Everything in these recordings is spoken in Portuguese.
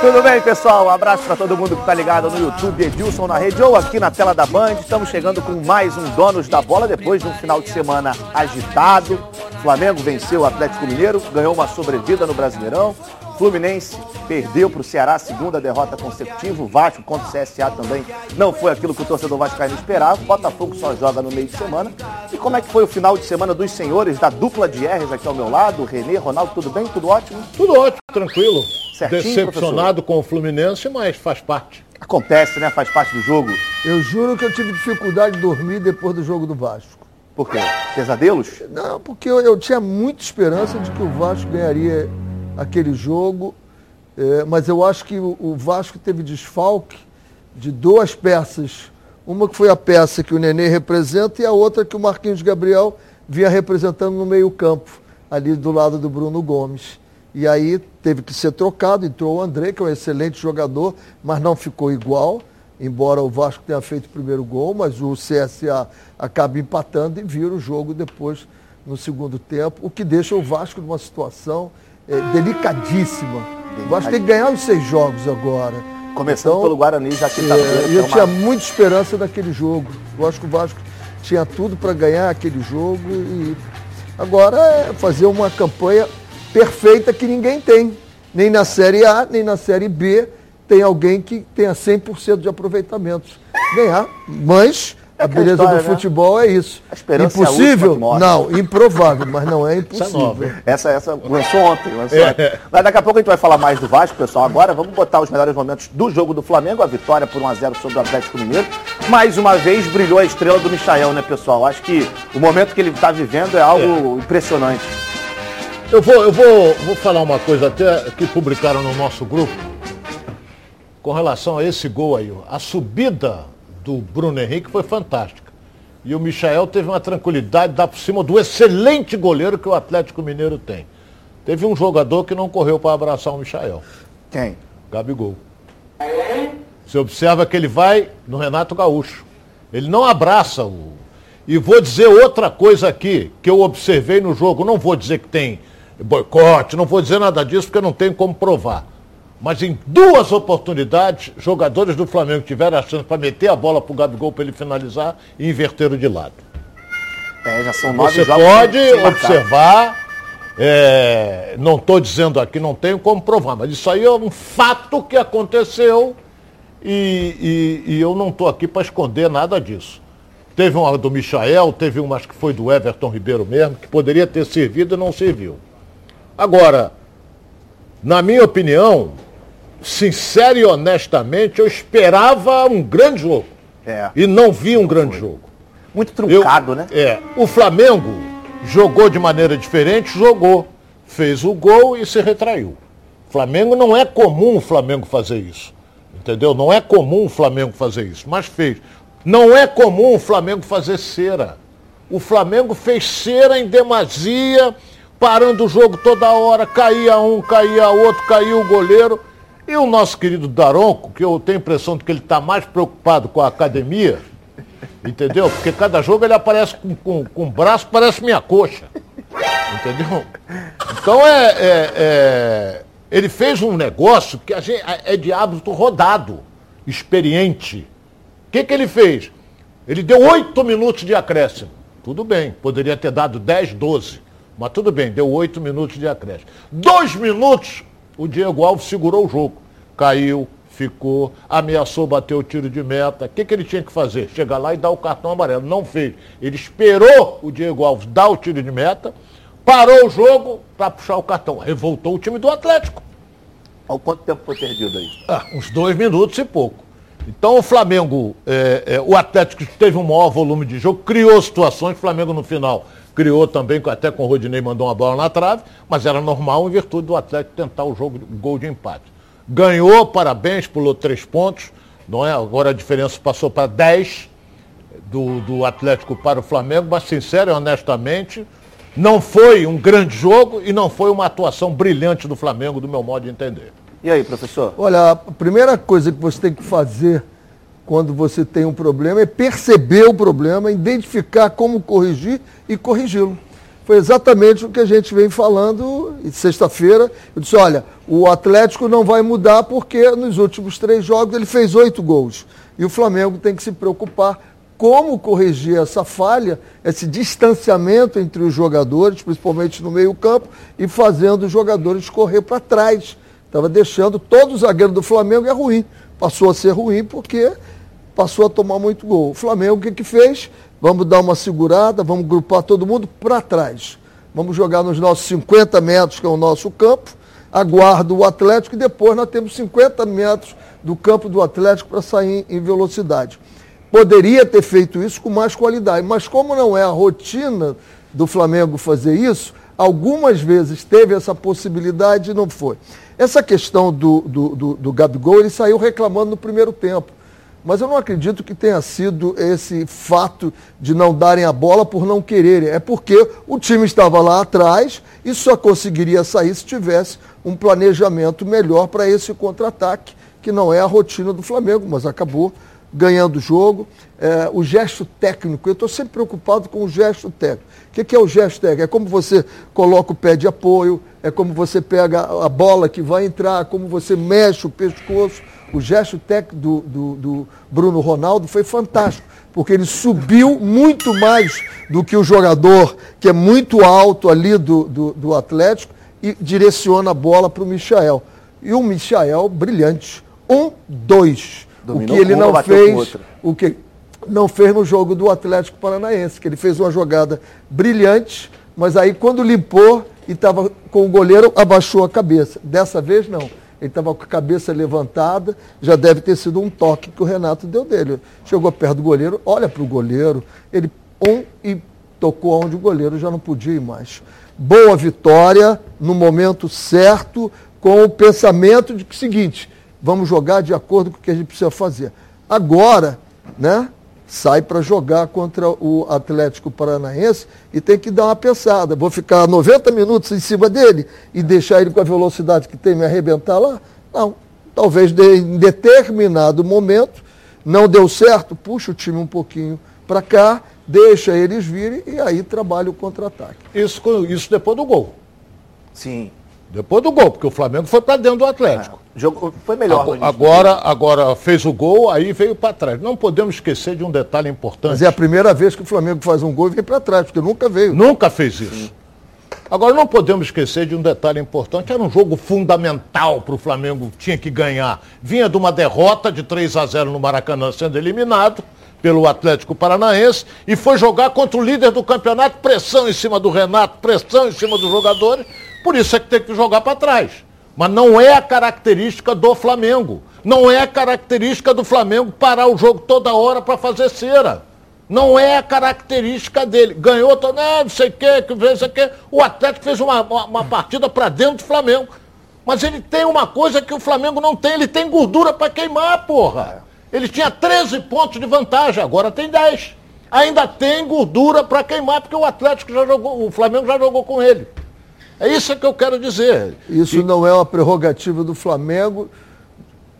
Tudo bem, pessoal? Um abraço para todo mundo que está ligado no YouTube, Edilson na rede ou aqui na tela da Band. Estamos chegando com mais um Donos da Bola depois de um final de semana agitado. O Flamengo venceu o Atlético Mineiro, ganhou uma sobrevida no Brasileirão. Fluminense perdeu para o Ceará, segunda derrota consecutiva. O Vasco contra o CSA também não foi aquilo que o torcedor vascaíno esperava. O Botafogo só joga no meio de semana. E como é que foi o final de semana dos senhores, da dupla de R's aqui ao meu lado? Renê, Ronaldo, tudo bem? Tudo ótimo? Tudo ótimo, tranquilo. Certinho, Decepcionado com o Fluminense, mas faz parte. Acontece, né? Faz parte do jogo. Eu juro que eu tive dificuldade de dormir depois do jogo do Vasco. Por quê? Pesadelos? Não, porque eu, eu tinha muita esperança de que o Vasco ganharia aquele jogo, é, mas eu acho que o, o Vasco teve desfalque de duas peças. Uma que foi a peça que o Nenê representa e a outra que o Marquinhos Gabriel vinha representando no meio-campo, ali do lado do Bruno Gomes. E aí teve que ser trocado, entrou o André, que é um excelente jogador, mas não ficou igual, embora o Vasco tenha feito o primeiro gol, mas o CSA acaba empatando e vira o jogo depois no segundo tempo, o que deixa o Vasco numa situação é, delicadíssima. O Vasco tem que ganhar os seis jogos agora. Começando Então, pelo Guarani, já que tá É, e eu tinha muita esperança daquele jogo. Eu acho que o Vasco tinha tudo para ganhar aquele jogo e agora é fazer uma campanha perfeita que ninguém tem. Nem na Série A, nem na Série B tem alguém que tenha 100% de aproveitamento. Ganhar, mas a aquela beleza história, do né? futebol é isso. A esperança é a impossível? que morre. Não, improvável, mas não é impossível. nova. Essa, essa lançou ontem, lançou ontem. Mas daqui a pouco a gente vai falar mais do Vasco, pessoal. Agora vamos botar os melhores momentos do jogo do Flamengo, a vitória por 1x0 sobre o Atlético Mineiro. Mais uma vez brilhou a estrela do Michael, né, pessoal? Acho que o momento que ele está vivendo é algo impressionante. Eu vou, eu vou, vou falar uma coisa até que publicaram no nosso grupo com relação a esse gol aí. A subida do Bruno Henrique foi fantástica. E o Michael teve uma tranquilidade dar por cima do excelente goleiro que o Atlético Mineiro tem. Teve um jogador que não correu para abraçar o Michael, Quem? Gabigol. Você observa que ele vai no Renato Gaúcho. Ele não abraça o. E vou dizer outra coisa aqui que eu observei no jogo. Não vou dizer que tem boicote, não vou dizer nada disso porque eu não tenho como provar. Mas em duas oportunidades, jogadores do Flamengo tiveram a chance para meter a bola para o Gabigol para ele finalizar e inverteram de lado. É, já são nove Você pode observar, é, não estou dizendo aqui, não tenho como provar, mas isso aí é um fato que aconteceu e, e- e eu não estou aqui para esconder nada disso. Teve uma do Michael, teve uma acho que foi do Everton Ribeiro mesmo, que poderia ter servido e não serviu. Agora, na minha opinião, sincero e honestamente, eu esperava um grande jogo. É. E não vi um grande jogo. Muito Eu- truncado, né? É. O Flamengo jogou de maneira diferente, jogou. Fez o gol e se retraiu. Flamengo não é comum o Flamengo fazer isso. Entendeu? Não é comum o Flamengo fazer isso, mas fez. Não é comum o Flamengo fazer cera. O Flamengo fez cera em demasia, parando o jogo toda hora, caía um, caía outro, caía o goleiro. E o nosso querido Daronco, que eu tenho a impressão de que ele está mais preocupado com a academia, Entendeu? Porque cada jogo ele aparece com, com, com braço, parece minha coxa. Entendeu? Então é, é- é- Ele fez um negócio que a gente, é de hábito rodado, experiente. O que, que ele fez? Ele deu oito minutos de acréscimo. Tudo bem, poderia ter dado 10, 12. Mas tudo bem, deu oito minutos de acréscimo. Dois minutos, o Diego Alves segurou o jogo. Caiu, ficou, ameaçou bater o tiro de meta. O que, que ele tinha que fazer? Chegar lá e dar o cartão amarelo. Não fez. Ele esperou o Diego Alves dar o tiro de meta, parou o jogo para puxar o cartão. Revoltou o time do Atlético. Olha quanto tempo foi perdido aí. Ah, uns dois minutos e pouco. Então o Flamengo, é, é, o Atlético teve um maior volume de jogo, criou situações, o Flamengo no final criou também, até com o Rodinei mandou uma bola na trave, mas era normal em virtude do Atlético tentar o jogo, o gol de empate. Ganhou, parabéns, pulou três pontos, não é? Agora a diferença passou para 10 do, do Atlético para o Flamengo, mas sincero e honestamente, não foi um grande jogo e não foi uma atuação brilhante do Flamengo, do meu modo de entender. E aí, professor? Olha, a primeira coisa que você tem que fazer quando você tem um problema é perceber o problema, identificar como corrigir e corrigi-lo. Foi exatamente o que a gente vem falando sexta-feira. Eu disse, olha, O Atlético não vai mudar porque nos últimos três jogos ele fez oito gols. E o Flamengo tem que se preocupar como corrigir essa falha, esse distanciamento entre os jogadores, principalmente no meio-campo, e fazendo os jogadores correr para trás. Estava deixando todo o zagueiro do Flamengo é ruim. Passou a ser ruim porque passou a tomar muito gol. O Flamengo o que, que fez? Vamos dar uma segurada, vamos grupar todo mundo para trás. Vamos jogar nos nossos 50 metros, que é o nosso campo, aguarda o Atlético e depois nós temos 50 metros do campo do Atlético para sair em velocidade. Poderia ter feito isso com mais qualidade, mas como não é a rotina do Flamengo fazer isso, algumas vezes teve essa possibilidade e não foi. Essa questão do, do, do, do Gabigol, ele saiu reclamando no primeiro tempo. Mas eu não acredito que tenha sido esse fato de não darem a bola por não quererem. É porque o time estava lá atrás e só conseguiria sair se tivesse um planejamento melhor para esse contra-ataque, que não é a rotina do Flamengo, mas acabou ganhando o jogo. É, o gesto técnico, eu estou sempre preocupado com o gesto técnico. O que, que, é o gesto técnico? É como você coloca o pé de apoio, é como você pega a bola que vai entrar, como você mexe o pescoço. O gesto técnico do, do, do Bruno Ronaldo foi fantástico, porque ele subiu muito mais do que o jogador, que é muito alto ali do, do, do Atlético, e direciona a bola para o Michael. E o Michael, brilhante. Um, dois. Dominou o que ele não fez, o que não fez no jogo do Atlético Paranaense, que ele fez uma jogada brilhante, mas aí quando limpou e estava com o goleiro, abaixou a cabeça. Dessa vez não. Ele estava com a cabeça levantada, já deve ter sido um toque que o Renato deu dele. Chegou perto do goleiro, olha para o goleiro, ele um e tocou onde o goleiro já não podia ir mais boa vitória, no momento certo, com o pensamento de que seguinte, vamos jogar de acordo com o que a gente precisa fazer. Agora, né, sai para jogar contra o Atlético Paranaense e tem que dar uma pensada. Vou ficar 90 minutos em cima dele e deixar ele com a velocidade que tem me arrebentar lá? Não. Talvez de, em determinado momento não deu certo, puxa o time um pouquinho para cá deixa eles virem e aí trabalha o contra-ataque. Isso, isso depois do gol. Sim. Depois do gol, porque o Flamengo foi para dentro do Atlético. É, jogo foi melhor. Agora, agora, agora, fez o gol, aí veio para trás. Não podemos esquecer de um detalhe importante. Mas é a primeira vez que o Flamengo faz um gol e vem para trás, porque nunca veio. Nunca fez isso. Sim. Agora, não podemos esquecer de um detalhe importante. Era um jogo fundamental para o Flamengo, tinha que ganhar. Vinha de uma derrota de 3 a 0 no Maracanã, sendo eliminado pelo Atlético Paranaense e foi jogar contra o líder do campeonato, pressão em cima do Renato, pressão em cima dos jogadores, por isso é que tem que jogar para trás. Mas não é a característica do Flamengo. Não é a característica do Flamengo parar o jogo toda hora para fazer cera. Não é a característica dele. Ganhou, tô, não, sei o que, que fez isso que. O Atlético fez uma, uma, uma partida para dentro do Flamengo. Mas ele tem uma coisa que o Flamengo não tem, ele tem gordura para queimar, porra. Ele tinha 13 pontos de vantagem, agora tem 10. Ainda tem gordura para queimar, porque o Atlético já jogou, o Flamengo já jogou com ele. É isso que eu quero dizer. Isso e... não é uma prerrogativa do Flamengo.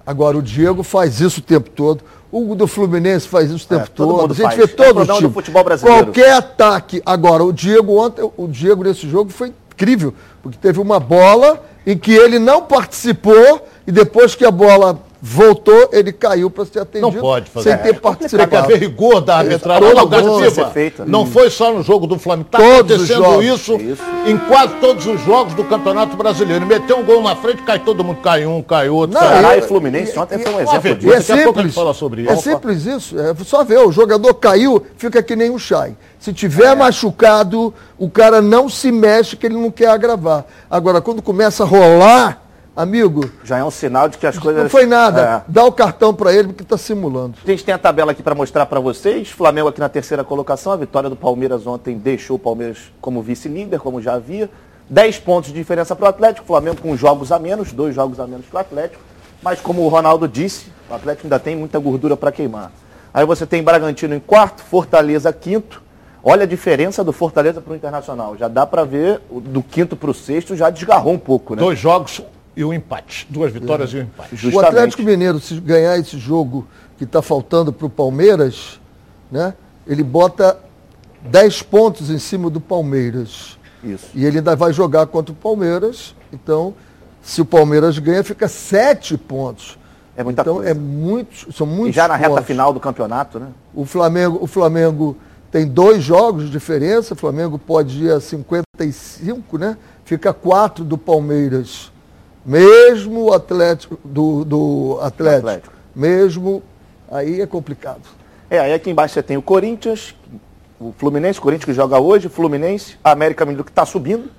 Agora, o Diego faz isso o tempo todo. O do Fluminense faz isso o tempo é, todo. todo. A gente faz. vê todo é o time. futebol brasileiro. Qualquer ataque. Agora, o Diego ontem, o Diego nesse jogo foi incrível, porque teve uma bola em que ele não participou e depois que a bola voltou, ele caiu para ser atendido. Não pode fazer. Sem ter é, participado. Tem que haver rigor da arbitragem. Não, não foi só no jogo do Flamengo. Está acontecendo isso, isso, em quase todos os jogos do Campeonato Brasileiro. Meteu um gol na frente, cai todo mundo, cai um, cai outro. Não, Ceará e Fluminense ontem foi um exemplo disso. É simples, fala sobre isso. É simples isso. É só ver, o jogador caiu, fica que nem um chai. Se tiver é. machucado, o cara não se mexe que ele não quer agravar. Agora, quando começa a rolar Amigo. Já é um sinal de que as coisas. Não foi nada. É. Dá o cartão para ele porque está simulando. A gente tem a tabela aqui para mostrar para vocês. Flamengo aqui na terceira colocação. A vitória do Palmeiras ontem deixou o Palmeiras como vice-líder, como já havia. 10 pontos de diferença para o Atlético. Flamengo com jogos a menos, dois jogos a menos que o Atlético. Mas como o Ronaldo disse, o Atlético ainda tem muita gordura para queimar. Aí você tem Bragantino em quarto, Fortaleza quinto. Olha a diferença do Fortaleza para o Internacional. Já dá para ver, do quinto para o sexto já desgarrou um pouco, né? Dois jogos, e o um empate. Duas vitórias é. e um empate. Justamente. O Atlético Mineiro, se ganhar esse jogo que está faltando para o Palmeiras, né, ele bota 10 pontos em cima do Palmeiras. Isso. E ele ainda vai jogar contra o Palmeiras. Então, Se o Palmeiras ganha, fica sete pontos. É muita então coisa. é muito, são muitos E já na reta pontos. final do campeonato, né? O Flamengo, o Flamengo tem dois jogos de diferença. O Flamengo pode ir a 55, né? Fica quatro do Palmeiras. Mesmo o Atlético do, do Atlético, Atlético. Mesmo aí é complicado. É, aí aqui embaixo você tem o Corinthians, o Fluminense, o Corinthians que joga hoje, o Fluminense, a América Mineiro que está subindo,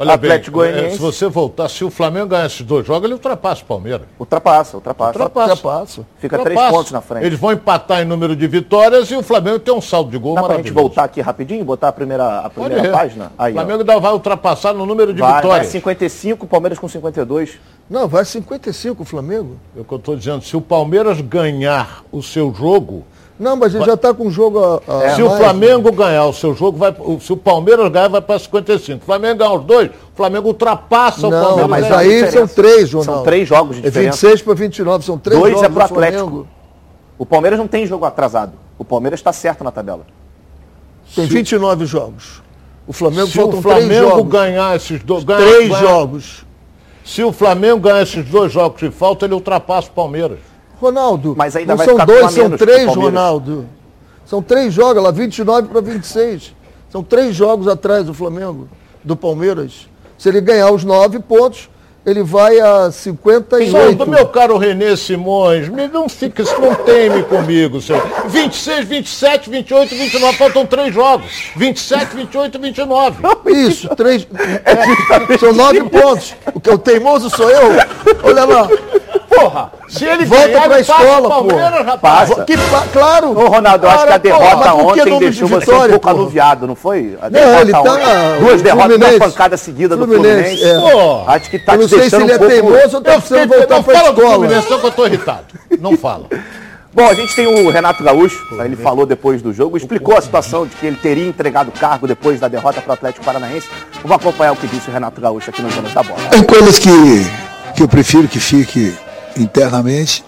Olha Atlético bem, é, Goianiense. se você voltar, se o Flamengo ganhar esses dois jogos, ele ultrapassa o Palmeiras. ultrapassa, ultrapassa. Ultrapassa. Ultrapassa. Fica três Ultrapassa. pontos na frente. Eles vão empatar em número de vitórias e o Flamengo tem um saldo de gol Dá pra gente voltar aqui rapidinho, botar a primeira, a primeira página? Aí, o ó. Flamengo ainda vai ultrapassar no número de vai, vai vitórias. 55, Palmeiras com 52. Não, vai 55 o Flamengo. É o que eu estou dizendo. Se o Palmeiras ganhar o seu jogo, Não, mas ele já está com o jogo a, a É, se o mais, Flamengo ganhar o seu jogo, vai, o- se o Palmeiras ganhar, vai para 55. O Flamengo ganhar os dois, o Flamengo ultrapassa o Não, Palmeiras. mas é aí são três, Ronaldo. São três jogos de É diferença. 26 para 29, são três Dois jogos é pro do Atlético. Flamengo. O Palmeiras não tem jogo atrasado. O Palmeiras está certo na tabela. Tem 29 jogos. O Flamengo Se o Flamengo jogos. ganhar esses dois, Três ganhar- jogos. Se o Flamengo ganhar esses dois jogos de falta, ele ultrapassa o Palmeiras. Ronaldo, Mas ainda não vai são ficar dois, são três. Ronaldo. São três jogos, lá 29 para 26. São três jogos atrás do Flamengo, do Palmeiras. Se ele ganhar os nove pontos, ele vai a Só 58. do meu caro Renê Simões, me não fica, não teme comigo, seu. 26, 27, 28, 29, faltam três jogos. 27, 28, 29. Isso, três. é, são nove pontos. O que é o teimoso sou eu? Olha lá. Porra, se ele Volta ganhar, pra ele passa escola, Palmeiras, rapaz. Passa. Que, claro. Ô, Ronaldo, eu acho que a porra, derrota mas por que ontem deixou de você um vitória, pouco porra? anuviado, não foi? A Não, derrota ele tá. ontem. Duas derrotas, Fluminense. duas pancadas seguidas do Fluminense, Fluminense. é. Acho que tá Eu não te sei se ele um é pouco... teimoso ou tá eu precisando voltar não pra fala do escola. Fluminense, não, que eu tô irritado. Não fala. Bom, a gente tem o Renato Gaúcho, ele falou depois do jogo, explicou a situação de que ele teria entregado o cargo depois da derrota para o Atlético Paranaense. Vamos acompanhar o que disse o Renato Gaúcho aqui no Donos da Bola. Tem coisas que, que eu prefiro que fique internamente.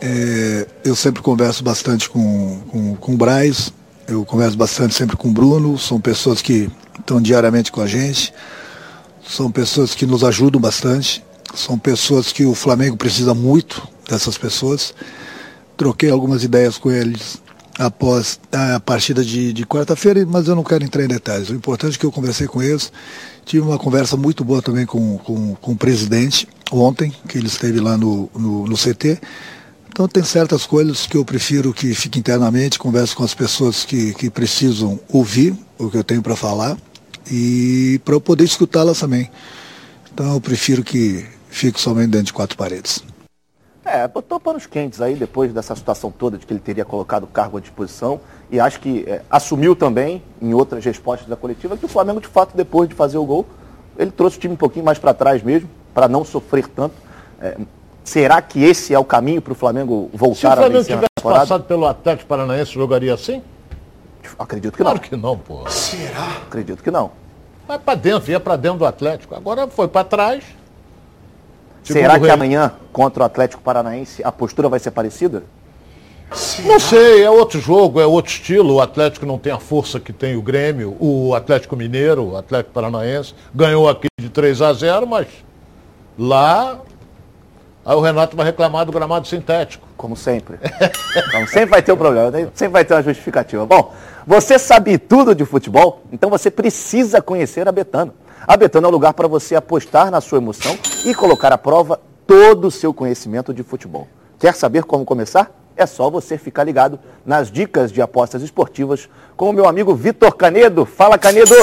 É, eu sempre converso bastante com, com, com o Braz, eu converso bastante sempre com o Bruno, são pessoas que estão diariamente com a gente, são pessoas que nos ajudam bastante, são pessoas que o Flamengo precisa muito dessas pessoas. Troquei algumas ideias com eles após a partida de, de quarta-feira, mas eu não quero entrar em detalhes. O importante é que eu conversei com eles, tive uma conversa muito boa também com, com, com o presidente ontem, que ele esteve lá no, no, no CT. Então tem certas coisas que eu prefiro que fique internamente, converso com as pessoas que, que precisam ouvir o que eu tenho para falar e para eu poder escutá-las também. Então eu prefiro que fique somente dentro de quatro paredes. É, botou panos quentes aí depois dessa situação toda de que ele teria colocado o cargo à disposição e acho que é, assumiu também em outras respostas da coletiva que o Flamengo de fato depois de fazer o gol ele trouxe o time um pouquinho mais para trás mesmo para não sofrer tanto. É, será que esse é o caminho para o Flamengo Se o voltar a Flamengo vencer na tivesse temporada? passado pelo Atlético Paranaense, jogaria assim? Acredito que não. Claro que não, pô. Acredito que não. Vai pra dentro, ia pra dentro do Atlético. Agora foi pra trás. Será Segundo o que Renan. amanhã contra o Atlético Paranaense a postura vai ser parecida? Não sei, é outro jogo, é outro estilo. O Atlético não tem a força que tem o Grêmio, o Atlético Mineiro, o Atlético Paranaense. Ganhou aqui de 3 a 0, mas lá aí o Renato vai reclamar do gramado sintético. Como sempre. Então sempre vai ter um problema, né? sempre vai ter uma justificativa. Bom, você sabe tudo de futebol? Então você precisa conhecer a Betano. A Betano é o lugar para você apostar na sua emoção e colocar à prova todo o seu conhecimento de futebol. Quer saber como começar? É só você ficar ligado nas dicas de apostas esportivas com o meu amigo Vitor Canedo. Fala, Canedo!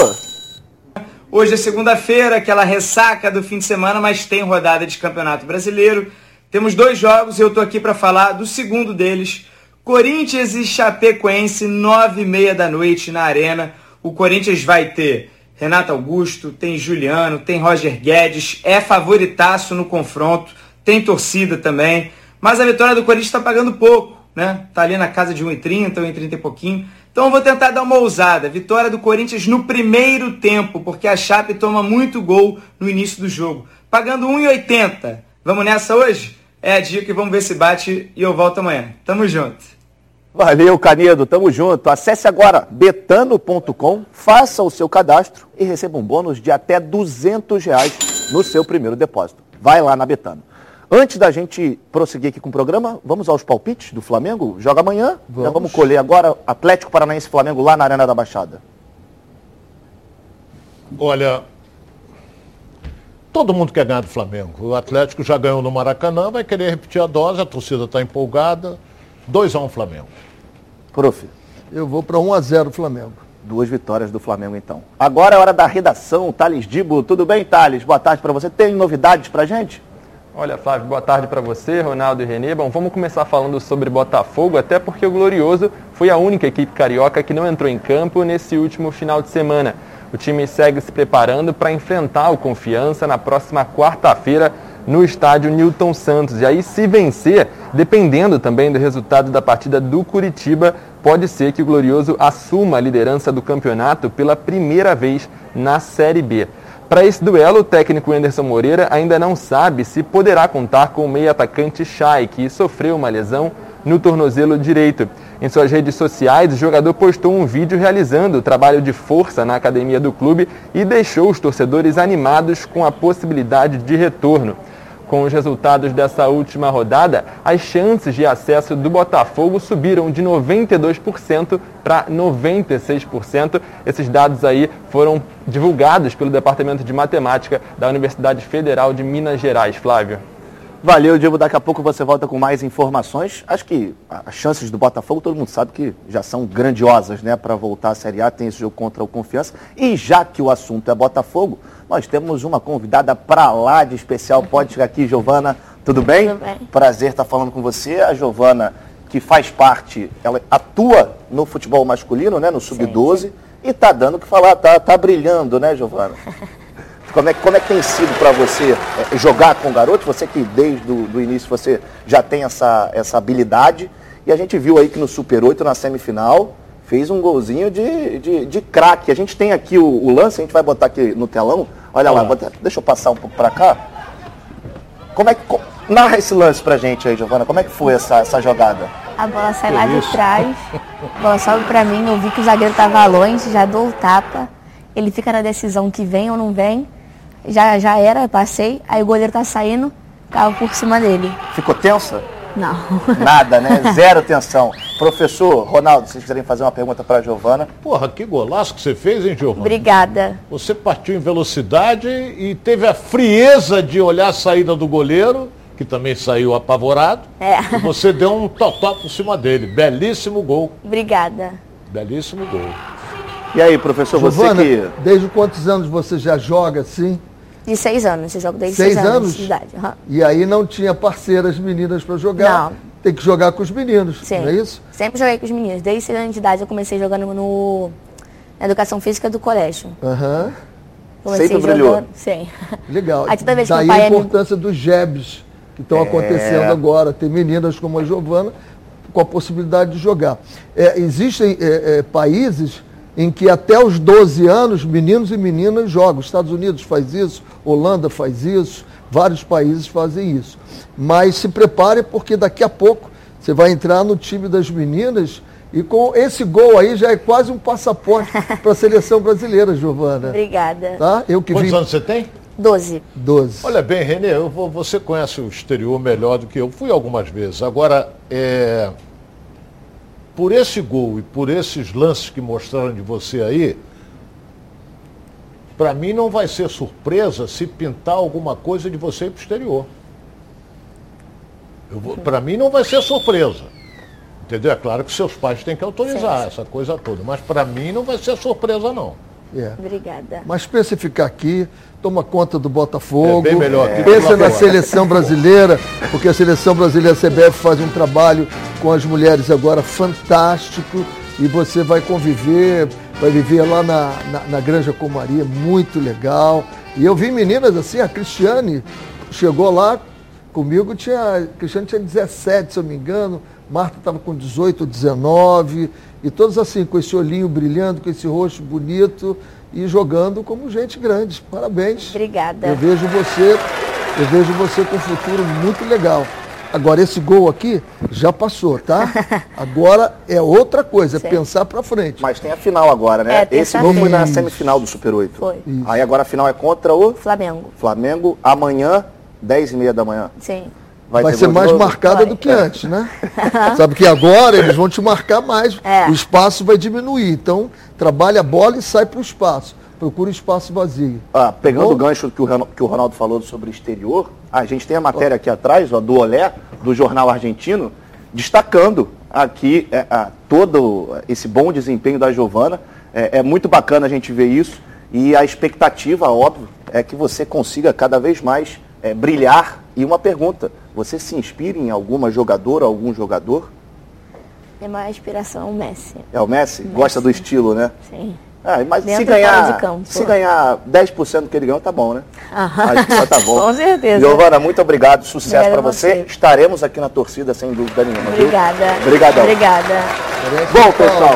Hoje é segunda-feira, aquela ressaca do fim de semana, mas tem rodada de Campeonato Brasileiro. Temos dois jogos e eu tô aqui para falar do segundo deles. Corinthians e Chapecoense, nove e meia da noite na Arena. O Corinthians vai ter Renato Augusto, tem Juliano, tem Roger Guedes, é favoritaço no confronto, tem torcida também. Mas a vitória do Corinthians está pagando pouco, né? Tá ali na casa de 1,30, 1,30 e pouquinho. Então eu vou tentar dar uma ousada. Vitória do Corinthians no primeiro tempo, porque a Chape toma muito gol no início do jogo. Pagando 1,80. Vamos nessa hoje? É a dica e vamos ver se bate e eu volto amanhã. Tamo junto. Valeu, Canedo, tamo junto. Acesse agora betano.com, faça o seu cadastro e receba um bônus de até 200 reais no seu primeiro depósito. Vai lá na Betano. Antes da gente prosseguir aqui com o programa, vamos aos palpites do Flamengo? Joga amanhã. Vamos. Já vamos colher agora Atlético Paranaense Flamengo lá na Arena da Baixada. Olha, todo mundo quer ganhar do Flamengo. O Atlético já ganhou no Maracanã, vai querer repetir a dose, a torcida está empolgada. 2x1 um Flamengo. Prof. Eu vou para 1x0 Flamengo. Duas vitórias do Flamengo, então. Agora é hora da redação. Thales Dibo, tudo bem, Thales? Boa tarde para você. Tem novidades para gente? Olha, Flávio, boa tarde para você, Ronaldo e Renê. Bom, vamos começar falando sobre Botafogo, até porque o Glorioso foi a única equipe carioca que não entrou em campo nesse último final de semana. O time segue se preparando para enfrentar o Confiança na próxima quarta-feira no estádio Newton Santos. E aí, se vencer, dependendo também do resultado da partida do Curitiba, pode ser que o Glorioso assuma a liderança do campeonato pela primeira vez na Série B. Para esse duelo, o técnico Anderson Moreira ainda não sabe se poderá contar com o meio atacante Chay, que sofreu uma lesão no tornozelo direito. Em suas redes sociais, o jogador postou um vídeo realizando o trabalho de força na academia do clube e deixou os torcedores animados com a possibilidade de retorno. Com os resultados dessa última rodada, as chances de acesso do Botafogo subiram de 92% para 96%. Esses dados aí foram divulgados pelo Departamento de Matemática da Universidade Federal de Minas Gerais. Flávio. Valeu, Diego. Daqui a pouco você volta com mais informações. Acho que as chances do Botafogo, todo mundo sabe que já são grandiosas, né? Para voltar à Série A, tem esse jogo contra o Confiança. E já que o assunto é Botafogo, nós temos uma convidada para lá de especial. Pode chegar aqui, Giovana. Tudo bem? Tudo bem. Prazer estar falando com você. A Giovana, que faz parte, ela atua no futebol masculino, né? No Sub-12. E tá dando o que falar, tá, tá brilhando, né, Giovana? Como é, como é que tem sido para você é, jogar com garotos? Você que desde o início você já tem essa, essa habilidade. E a gente viu aí que no Super 8, na semifinal, fez um golzinho de, de, de craque. A gente tem aqui o, o, lance, a gente vai botar aqui no telão. Olha lá, lá deixa eu passar um pouco para cá. Como é que. Como, narra esse lance pra gente aí, Giovana. Como é que foi essa, essa jogada? A bola sai lá de trás, a bola sobe pra mim, eu vi que o zagueiro tava longe, já dou o tapa. Ele fica na decisão que vem ou não vem já, já era, passei, aí o goleiro tá saindo, tava por cima dele. Ficou tensa? Não. Nada, né? Zero tensão. Professor Ronaldo, se quiserem fazer uma pergunta para a Giovana. Porra, que golaço que você fez, hein, Giovana? Obrigada. Você partiu em velocidade e teve a frieza de olhar a saída do goleiro, que também saiu apavorado. É. E você deu um totó por cima dele. Belíssimo gol. Obrigada. Belíssimo gol. E aí, professor, Giovana, você que. Desde quantos anos você já joga assim? De seis anos, eu jogo desde seis, seis anos, anos de idade. Uhum. E aí não tinha parceiras meninas para jogar? Não. Tem que jogar com os meninos, Sim. não é isso? Sempre joguei com os meninos. Desde seis anos de idade eu comecei jogando no, na educação física do colégio. Aham. Comecei Sempre brilhou. jogando. Sim. Legal. Aí toda vez que Daí pai a é importância dos jebs que estão É. acontecendo agora. Tem meninas como a Giovana com a possibilidade de jogar. É, existem é, é, países em que até os 12 anos, meninos e meninas jogam. Os Estados Unidos faz isso, Holanda faz isso, vários países fazem isso. Mas se prepare porque daqui a pouco você vai entrar no time das meninas e com esse gol aí já é quase um passaporte para a seleção brasileira, Giovana. Obrigada. Tá? Eu que Quantos vim anos você tem? Doze. 12. Olha bem, Renê, eu vou- você conhece o exterior melhor do que eu. Fui algumas vezes. Agora, é, por esse gol e por esses lances que mostraram de você aí, para mim não vai ser surpresa se pintar alguma coisa de você para o exterior. Para mim não vai ser surpresa. Entendeu? É claro que seus pais têm que autorizar Sim. essa coisa toda. Mas para mim não vai ser surpresa, não. É. Obrigada. Mas pensa em ficar aqui, toma conta do Botafogo. É bem melhor aqui Pensa na seleção brasileira, porque a seleção brasileira a CBF faz um trabalho com as mulheres agora fantástico e você vai conviver, vai viver lá na, na, na Granja Comaria, muito legal. E eu vi meninas assim, a Cristiane chegou lá comigo, tinha, a Cristiane tinha 17, se eu me engano, Marta estava com 18, 19, e todos assim, com esse olhinho brilhando, com esse rosto bonito e jogando como gente grande. Parabéns. Obrigada. Eu vejo você, eu vejo você com um futuro muito legal. Agora esse gol aqui já passou, tá? Agora é outra coisa, é Sim. pensar para frente. Mas tem a final agora, né? É, Esse gol foi na Isso. semifinal do Super 8. Foi. Aí agora a final é contra o Flamengo. Flamengo amanhã 10 e meia da manhã. Sim. Vai, ter ser de mais novo? marcada Vai. do que antes, né? Sabe que agora eles vão te marcar mais, É. o espaço vai diminuir. Então, trabalha a bola e sai para o espaço. Procura espaço vazio. Ah, pegando o gancho que o, Ron- que o Ronaldo falou sobre exterior, a gente tem a matéria aqui atrás, ó, do Olé, do jornal argentino, destacando aqui é, a- todo esse bom desempenho da Giovana. É, é muito bacana a gente ver isso e a expectativa, óbvio, é que você consiga cada vez mais é, brilhar. E uma pergunta, você se inspira em alguma jogadora, algum jogador? Tem uma inspiração o Messi. É o Messi? Gosta do estilo, né? Sim. Ah, mas Dentro se ganhar, de campo. se ganhar 10% do que ele ganhou, tá bom, né? Aham. Tá bom. Com certeza. Giovana, muito obrigado. Sucesso para você. você. Estaremos aqui na torcida, sem dúvida nenhuma. viu? Obrigada. Obrigadão. Obrigada. Bom, pessoal,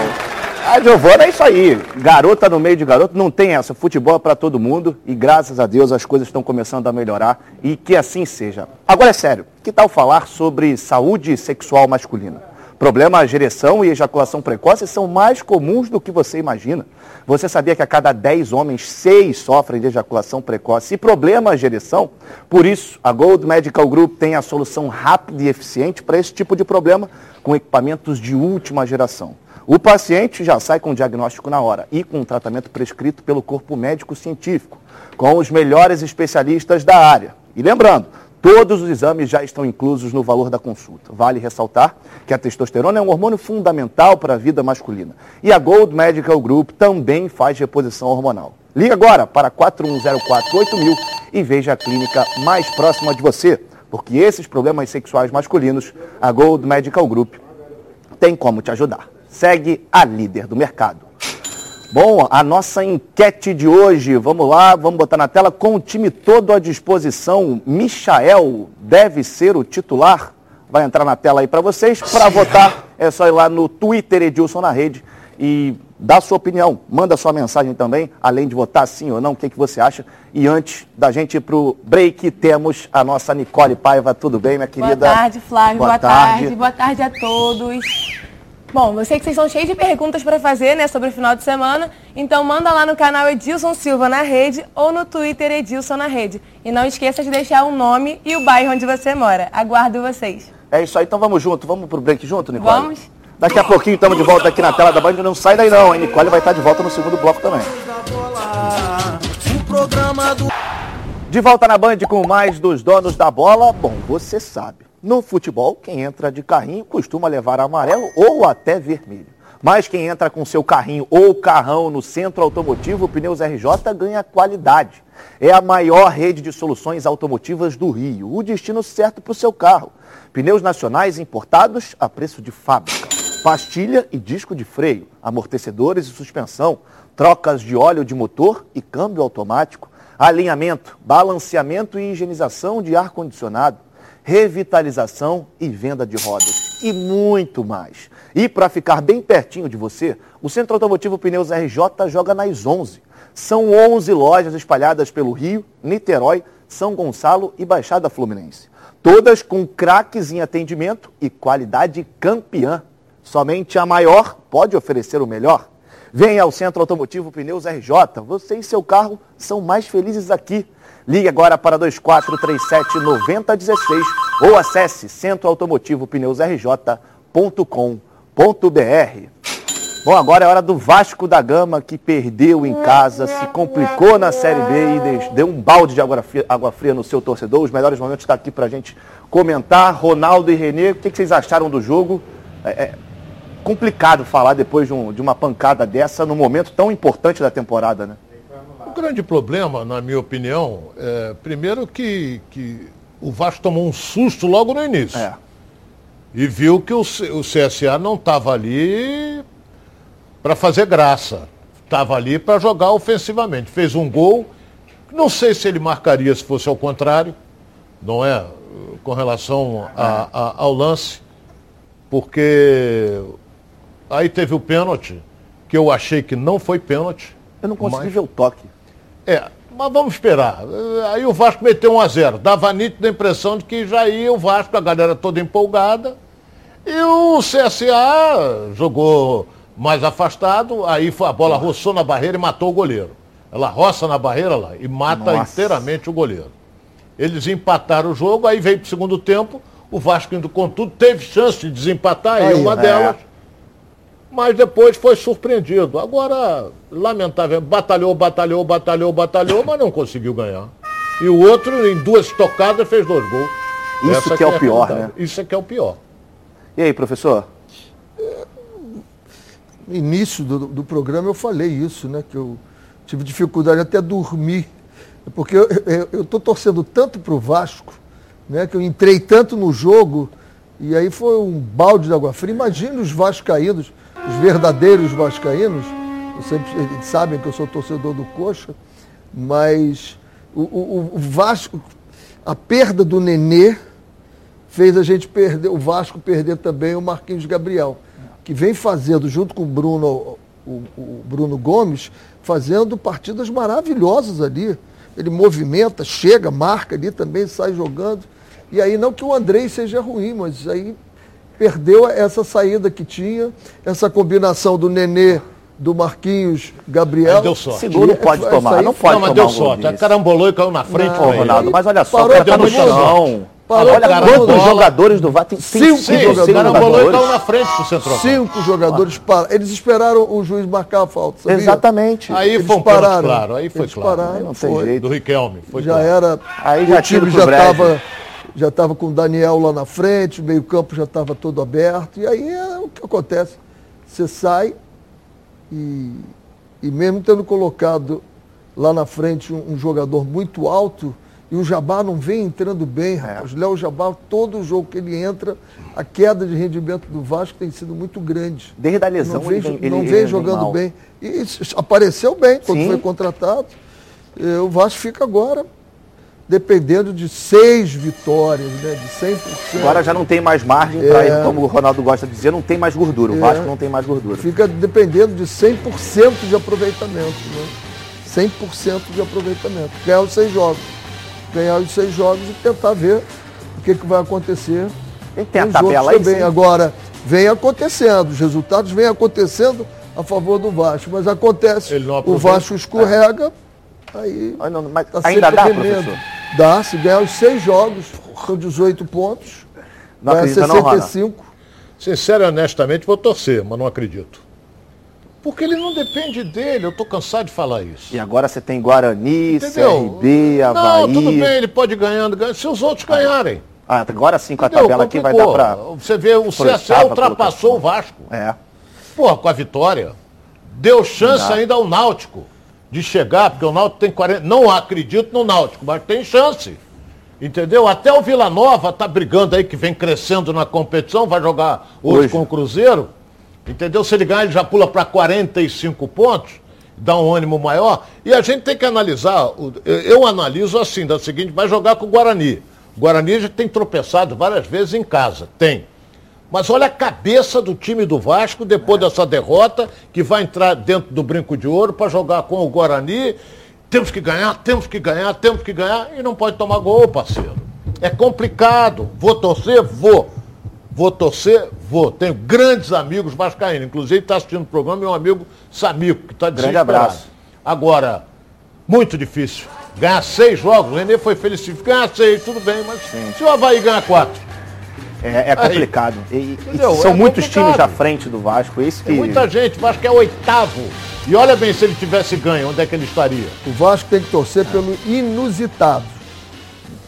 a Giovana é isso aí. Garota no meio de garoto, não tem essa. Futebol é para todo mundo e graças a Deus as coisas estão começando a melhorar e que assim seja. Agora é sério, que tal falar sobre saúde sexual masculina? Problemas de ereção e ejaculação precoce são mais comuns do que você imagina. Você sabia que a cada 10 homens, 6 sofrem de ejaculação precoce e problemas de ereção? Por isso, a Gold Medical Group tem a solução rápida e eficiente para esse tipo de problema com equipamentos de última geração. O paciente já sai com o diagnóstico na hora e com um tratamento prescrito pelo corpo médico científico, com os melhores especialistas da área. E lembrando, todos os exames já estão inclusos no valor da consulta. Vale ressaltar que a testosterona é um hormônio fundamental para a vida masculina. E a Gold Medical Group também faz reposição hormonal. Liga agora para 41048000 e veja a clínica mais próxima de você, porque esses problemas sexuais masculinos, a Gold Medical Group tem como te ajudar. Segue a líder do mercado. Bom, a nossa enquete de hoje, vamos lá, vamos botar na tela, com o time todo à disposição, Michael deve ser o titular? Vai entrar na tela aí para vocês. Para votar, é só ir lá no Twitter Edilson na rede e dar sua opinião. Manda sua mensagem também, além de votar sim ou não, o que, que você acha. E antes da gente ir pro break, temos a nossa Nicole Paiva. Tudo bem, minha querida? Boa tarde, Flávio. Boa Boa, tarde. tarde. Boa tarde a todos. Bom, eu sei que vocês são cheios de perguntas para fazer, né, sobre o final de semana. Então manda lá no canal Edilson Silva na rede ou no Twitter Edilson na rede. E não esqueça de deixar o nome e o bairro onde você mora. Aguardo vocês. É isso aí, então vamos junto. Vamos pro break junto, Nicole? Vamos. Daqui a pouquinho estamos de volta aqui na tela da Band. Não sai daí não, hein? Nicole vai estar de volta no segundo bloco também. De volta na Band com mais dos donos da bola. Bom, você sabe, no futebol, quem entra de carrinho costuma levar amarelo ou até vermelho. Mas quem entra com seu carrinho ou carrão no centro automotivo Pneus RJ ganha qualidade. É a maior rede de soluções automotivas do Rio, o destino certo para o seu carro. Pneus nacionais importados a preço de fábrica, pastilha e disco de freio, amortecedores e suspensão, trocas de óleo de motor e câmbio automático, alinhamento, balanceamento e higienização de ar-condicionado, revitalização e venda de rodas e muito mais. E para ficar bem pertinho de você, o Centro Automotivo Pneus RJ joga nas 11. São 11 lojas espalhadas pelo Rio, Niterói, São Gonçalo e Baixada Fluminense. Todas com craques em atendimento e qualidade campeã. Somente a maior pode oferecer o melhor. Venha ao Centro Automotivo Pneus RJ. Você e seu carro são mais felizes aqui. Ligue agora para 2437 9016 ou acesse centroautomotivopneusrj.com.br. Bom, agora é hora do Vasco da Gama que perdeu em casa, se complicou na Série B e deu um balde de água fria, no seu torcedor. Os melhores momentos estão aqui para a gente comentar. Ronaldo e Renê, o que, que vocês acharam do jogo? É, é complicado falar depois de, um- de uma pancada dessa num momento tão importante da temporada, né? O grande problema, na minha opinião, é primeiro que, que o Vasco tomou um susto logo no início. É. E viu que o, o CSA não estava ali para fazer graça. Estava ali para jogar ofensivamente. Fez um gol. Não sei se ele marcaria se fosse ao contrário, não é? Com relação a- a- ao lance. Porque aí teve o pênalti, que eu achei que não foi pênalti. Eu não consegui Mas- ver o toque. É, mas vamos esperar. Aí o Vasco meteu 1 a 0 Dava nítida a impressão de que já ia o Vasco, a galera toda empolgada. E o CSA jogou mais afastado, aí a bola roçou na barreira e matou o goleiro. Ela roça na barreira lá e mata Nossa. inteiramente o goleiro. Eles empataram o jogo, aí veio para o segundo tempo, o Vasco indo com tudo, teve chance de desempatar, aí, Aí, uma é. delas. Mas depois foi surpreendido. Agora, lamentável, batalhou, batalhou, batalhou, batalhou, mas não conseguiu ganhar. E o outro, em duas tocadas, fez dois gols. Isso que é o a pior, realidade. Isso é que é o pior. E aí, professor? No início do, do programa eu falei isso, né? Que eu tive dificuldade até dormir. Porque eu estou torcendo tanto para o Vasco, né? Que eu entrei tanto no jogo, e aí foi um balde de água fria. Imagina os vascaínos, os verdadeiros vascaínos, sempre, eles sabem que eu sou torcedor do Coxa, mas o, o- o Vasco, a perda do Nenê fez a gente perder, o Vasco perder também o Marquinhos Gabriel, que vem fazendo, junto com o Bruno, o, o Bruno Gomes, fazendo partidas maravilhosas ali. Ele movimenta, chega, marca ali também, sai jogando. E aí não que o Andrei seja ruim, mas aí perdeu essa saída que tinha, essa combinação do Nenê, do Marquinhos, Gabriel. Aí deu sorte. Segundo não pode tomar, aí- não pode não, mas tomar deu um sorte. Desse. carambolou e caiu na frente. Não. Ronaldo, mas olha só, Parou tá no chão. Parou olha quantos mundo. jogadores do VAR tem Cinco cinco, Sim, jogadores. carambolou e caiu na frente pro centroavante. Cinco jogadores pararam. Eles esperaram o juiz marcar a falta. sabia? Exatamente. Aí Eles foi um pararam. claro, aí foi Eles claro. pararam, Aí não tem foi. jeito. Do Riquelme. Foi já claro. era. Aí já o time já estava já estava com o Daniel lá na frente, o meio-campo já estava todo aberto. E aí é o que acontece. Você sai e, e mesmo tendo colocado lá na frente um, um jogador muito alto, e o Jabá não vem entrando bem, rapaz. Léo Jabá, todo jogo que ele entra, a queda de rendimento do Vasco tem sido muito grande. Desde a lesão, não vem, ele ele- não ele vem vem jogando bem. E apareceu bem quando Sim. foi contratado. Eh, O Vasco fica agora dependendo de seis vitórias, né? De 100%. Agora já não tem mais margem para É. como o Ronaldo gosta de dizer, não tem mais gordura. O É. Vasco não tem mais gordura. Fica dependendo de 100% de aproveitamento. Né? 100% de aproveitamento. Ganhar os seis jogos. Ganhar os seis jogos e tentar ver o que, que vai acontecer. Tem que ter a tabela aí, também. sim. Agora, vem acontecendo, os resultados vêm acontecendo a favor do Vasco. Mas acontece, Ele não o. Vasco escorrega, aí Ah, não, mas tá ainda sempre dá, remendo. professor? Dá, se ganhar os seis jogos, são 18 pontos. Não ganha acredita não, Rana? 65. Sincero e honestamente, vou torcer, mas não acredito. Porque ele não depende dele, eu estou cansado de falar isso. E agora você tem Guarani, Entendeu? CRB, Havaí. Não, tudo bem, ele pode ir ganhando, ganhando, se os outros ganharem. Ah, agora sim com a Entendeu? tabela aqui vai dar para. Você vê, o CSA ultrapassou o Vasco. É. Pô, com a vitória. Deu chance ainda ao Náutico de chegar, porque o Náutico tem 40. Não acredito no Náutico, mas tem chance. Entendeu? Até o Vila Nova tá brigando aí, que vem crescendo na competição, vai jogar hoje, Hoje. com o Cruzeiro. Entendeu? Se ele ganhar, ele já pula para 45 pontos, dá um ânimo maior. E a gente tem que analisar, eu analiso assim, da seguinte, vai jogar com o Guarani. O Guarani já tem tropeçado várias vezes em casa, tem. Mas olha a cabeça do time do Vasco depois dessa derrota, que vai entrar dentro do brinco de ouro para jogar com o Guarani. Temos que ganhar, temos que ganhar, temos que ganhar e não pode tomar gol, parceiro. É complicado. Vou torcer? Vou. Vou torcer? Vou. Tenho grandes amigos vascaínos. Inclusive está assistindo o programa meu amigo Samico, que está Grande abraço. Agora, muito difícil. Ganhar seis jogos, o Renê foi feliz. Ganhar seis, tudo bem, mas se o Havaí ganhar quatro, É, é complicado. E- Entendeu? são É muitos complicado. times à frente do Vasco. Isso que. Tem muita gente, o Vasco é oitavo. E olha bem, se ele tivesse ganho, onde é que ele estaria? O Vasco tem que torcer pelo inusitado.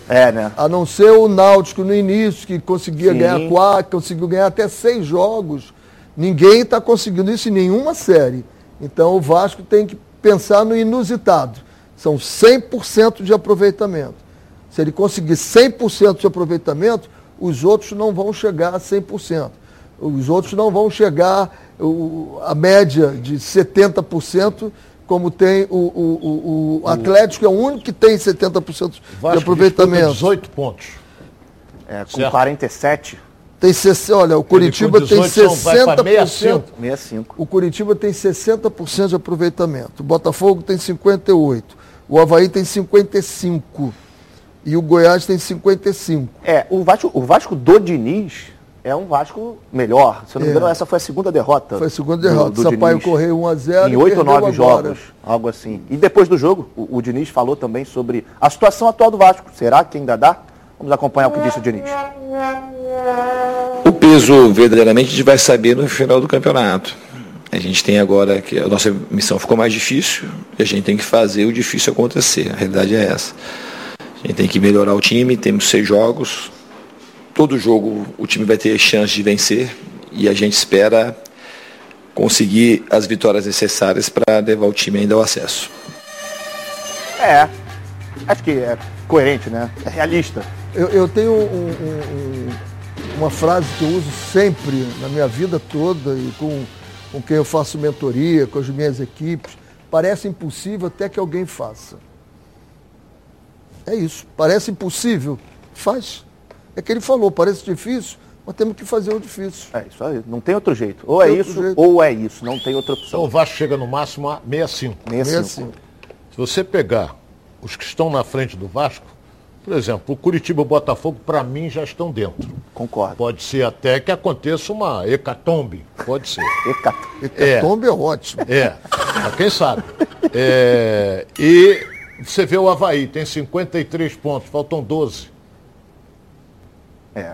É, né? A não ser o Náutico no início, que conseguia Sim. ganhar quatro, conseguiu ganhar até seis jogos. Ninguém está conseguindo isso em nenhuma série. Então o Vasco tem que pensar no inusitado. São 100% de aproveitamento. Se ele conseguir 100% de aproveitamento, os outros não vão chegar a 100%. Os outros não vão chegar o- a média de 70%, como tem o, o- o- Atlético, é o único que tem 70% O de Vasco aproveitamento. disputa 18 pontos. É, com Certo. 47, Tem 60, olha, o Curitiba tem 18 são- vai pra 60%. 65. O Curitiba tem 60% de aproveitamento. O Botafogo tem 58. O Havaí tem 55. E o Goiás tem 55. É, o Vasco, o Vasco do Diniz é um Vasco melhor. Se eu não me É. engano, essa foi a segunda derrota. Foi a segunda derrota. do- do Sampaio Diniz. correu 1 a 0 Em e oito ou perdeu nove agora. jogos, algo assim. E depois do jogo, o, o Diniz falou também sobre a situação atual do Vasco. Será que ainda dá? Vamos acompanhar o que disse o Diniz. O peso, verdadeiramente, a gente vai saber no final do campeonato. A gente tem agora que a nossa missão ficou mais difícil e a gente tem que fazer o difícil acontecer. A realidade é essa. A gente tem que melhorar o time, temos seis jogos. Todo jogo o time vai ter chance de vencer e a gente espera conseguir as vitórias necessárias para levar o time ainda ao acesso. É, acho que é coerente, né? É realista. Eu, eu tenho um- um- um- uma frase que eu uso sempre na minha vida toda e com, com quem eu faço mentoria, com as minhas equipes. Parece impossível até que alguém faça. É isso. Parece impossível. Faz. É que ele falou, parece difícil, mas temos que fazer o difícil. É isso aí. Não tem outro jeito. Ou é isso, jeito. ou é isso. Não tem outra Então opção. o Vasco chega no máximo a 65. 65. 65. Se você pegar os que estão na frente do Vasco, por exemplo, o Curitiba e o Botafogo, para mim, já estão dentro. Concordo. Pode ser até que aconteça uma hecatombe. Pode ser. Eca- Hecatombe é ótimo. É, mas quem sabe. É, e você vê o Havaí, tem 53 pontos, faltam 12. É.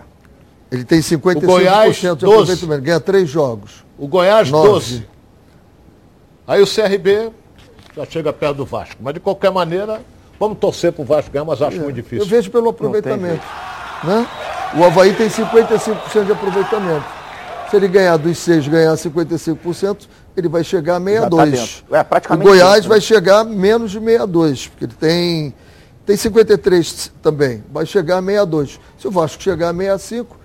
Ele tem 55% O Goiás, de 12. aproveitamento, ganha três jogos. O Goiás, Nove. 12. Aí o CRB já chega perto do Vasco. Mas de qualquer maneira, vamos torcer pro Vasco ganhar, mas acho muito Eu difícil. vejo pelo aproveitamento. Né? O Havaí tem 55% de aproveitamento. Se ele ganhar dos seis, ganhar 55%, ele vai chegar a Já tá 62. dentro. É, o praticamente Goiás dentro, né? vai chegar a menos de 62, porque ele tem, tem 53 também. Vai chegar a 62. Se o Vasco chegar a 65,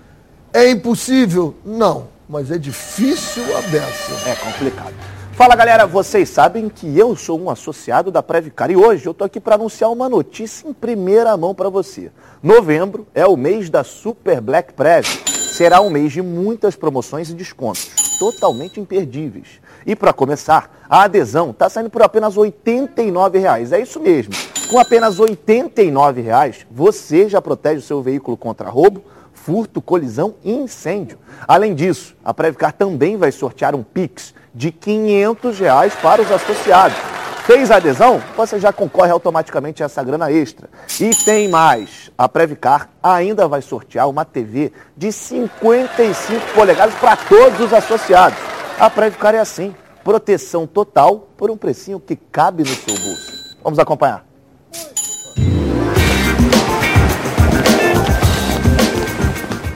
é impossível? Não. Mas é difícil a beça. É complicado. Fala galera, vocês sabem que eu sou um associado da Previcar e hoje eu tô aqui para anunciar uma notícia em primeira mão para você. Novembro é o mês da Super Black Prev. Será um mês de muitas promoções e descontos, totalmente imperdíveis. E para começar, a adesão está saindo por apenas 89 reais. É isso mesmo. Com apenas 89 reais, você já protege o seu veículo contra roubo, furto, colisão e incêndio. Além disso, a Previcar também vai sortear um Pix de 500 reais para os associados. Fez a adesão? Você já concorre automaticamente a essa grana extra. E tem mais. A Previcar ainda vai sortear uma TV de 55 polegadas para todos os associados. A Previcar é assim, proteção total por um precinho que cabe no seu bolso. Vamos acompanhar.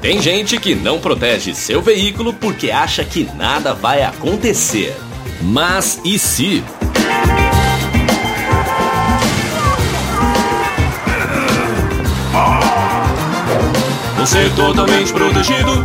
Tem gente que não protege seu veículo porque acha que nada vai acontecer. Mas e se? Você é totalmente protegido?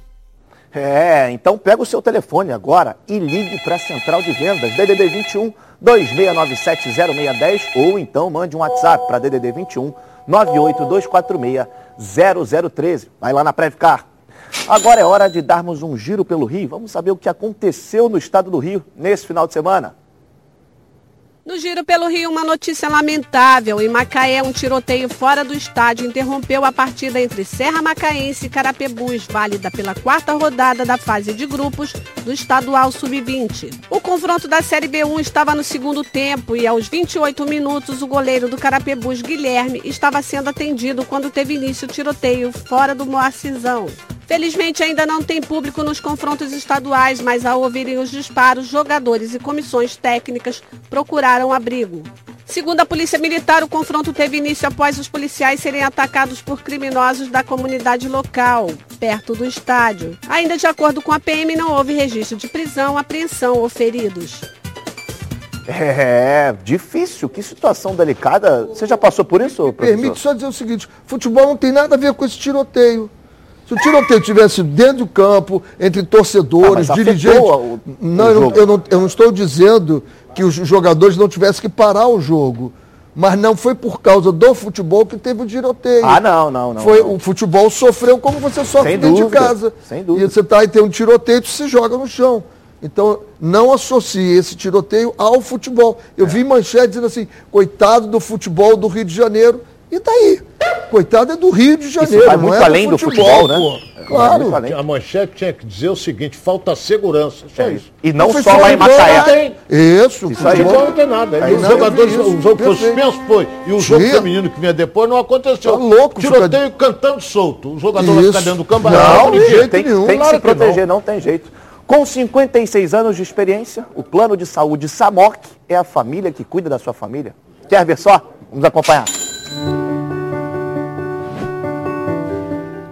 É, então pega o seu telefone agora e ligue para a Central de Vendas, DDD 21 2697 0610 ou então mande um WhatsApp para DDD 21 98246 0013. Vai lá na Previcar. Agora é hora de darmos um giro pelo Rio. Vamos saber o que aconteceu no estado do Rio nesse final de semana. No Giro pelo Rio, uma notícia lamentável. Em Macaé, um tiroteio fora do estádio interrompeu a partida entre Serra Macaense e Carapebus, válida pela quarta rodada da fase de grupos do Estadual Sub-20. O confronto da Série B1 estava no segundo tempo e, aos 28 minutos, o goleiro do Carapebus, Guilherme, estava sendo atendido quando teve início o tiroteio fora do Moacizão. Felizmente ainda não tem público nos confrontos estaduais, mas ao ouvirem os disparos, jogadores e comissões técnicas procuraram abrigo. Segundo a Polícia Militar, o confronto teve início após os policiais serem atacados por criminosos da comunidade local, perto do estádio. Ainda de acordo com a PM, não houve registro de prisão, apreensão ou feridos. É, difícil, que situação delicada. Você já passou por isso, professor? Permite só dizer o seguinte: futebol não tem nada a ver com esse tiroteio. Se o tiroteio tivesse dentro do campo, entre torcedores, Ah, dirigentes. o- não, o eu não, eu, não, eu não estou dizendo que os jogadores não tivessem que parar o jogo. Mas não foi por causa do futebol que teve o tiroteio. Ah, não, não, não. Foi, não. O futebol sofreu como você sofre Sem dentro de casa. sem dúvida. E você tá aí, tem um tiroteio, você se joga no chão. Então, não associe esse tiroteio ao futebol. É. Eu vi manchete dizendo assim, coitado do futebol do Rio de Janeiro. E daí? Coitado é do Rio de Janeiro. vai não muito é além do futebol, né? pô. Vai Claro. A manchete tinha que dizer o seguinte, falta segurança. Só É. isso. E não Foi só lá em futebol, Macaé. Isso, Isso aí. Futebol não tem nada. Aí os não, jogadores, isso, o jogo foi suspenso, foi. E o jogo Sim. feminino que vinha depois não aconteceu. Tá louco, Tiroteio cantando solto. O jogador vai Isso. ficar dentro do campo. Não, ah, de jeito tem, nenhum. tem que Claro se que não. proteger, não. tem jeito. Com 56 anos de experiência, o plano de saúde Samok é a família que cuida da sua família. Quer ver só? Vamos acompanhar.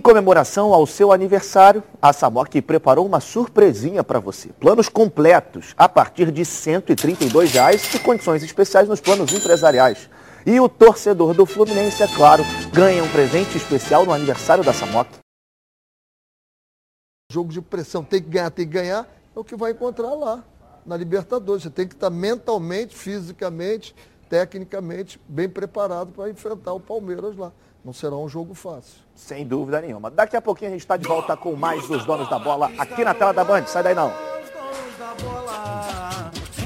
Em comemoração ao seu aniversário, a Samok preparou uma surpresinha para você. Planos completos a partir de 132 reais e condições especiais nos planos empresariais. E o torcedor do Fluminense, é claro, ganha um presente especial no aniversário da Samok. Jogo de pressão, tem que ganhar, tem que ganhar, é o que vai encontrar lá, na Libertadores. Você tem que estar mentalmente, fisicamente, tecnicamente bem preparado para enfrentar o Palmeiras lá. Não será um jogo fácil. Sem dúvida nenhuma. Daqui a pouquinho a gente está de volta com mais dos donos da bola aqui na tela da Band. Sai daí não.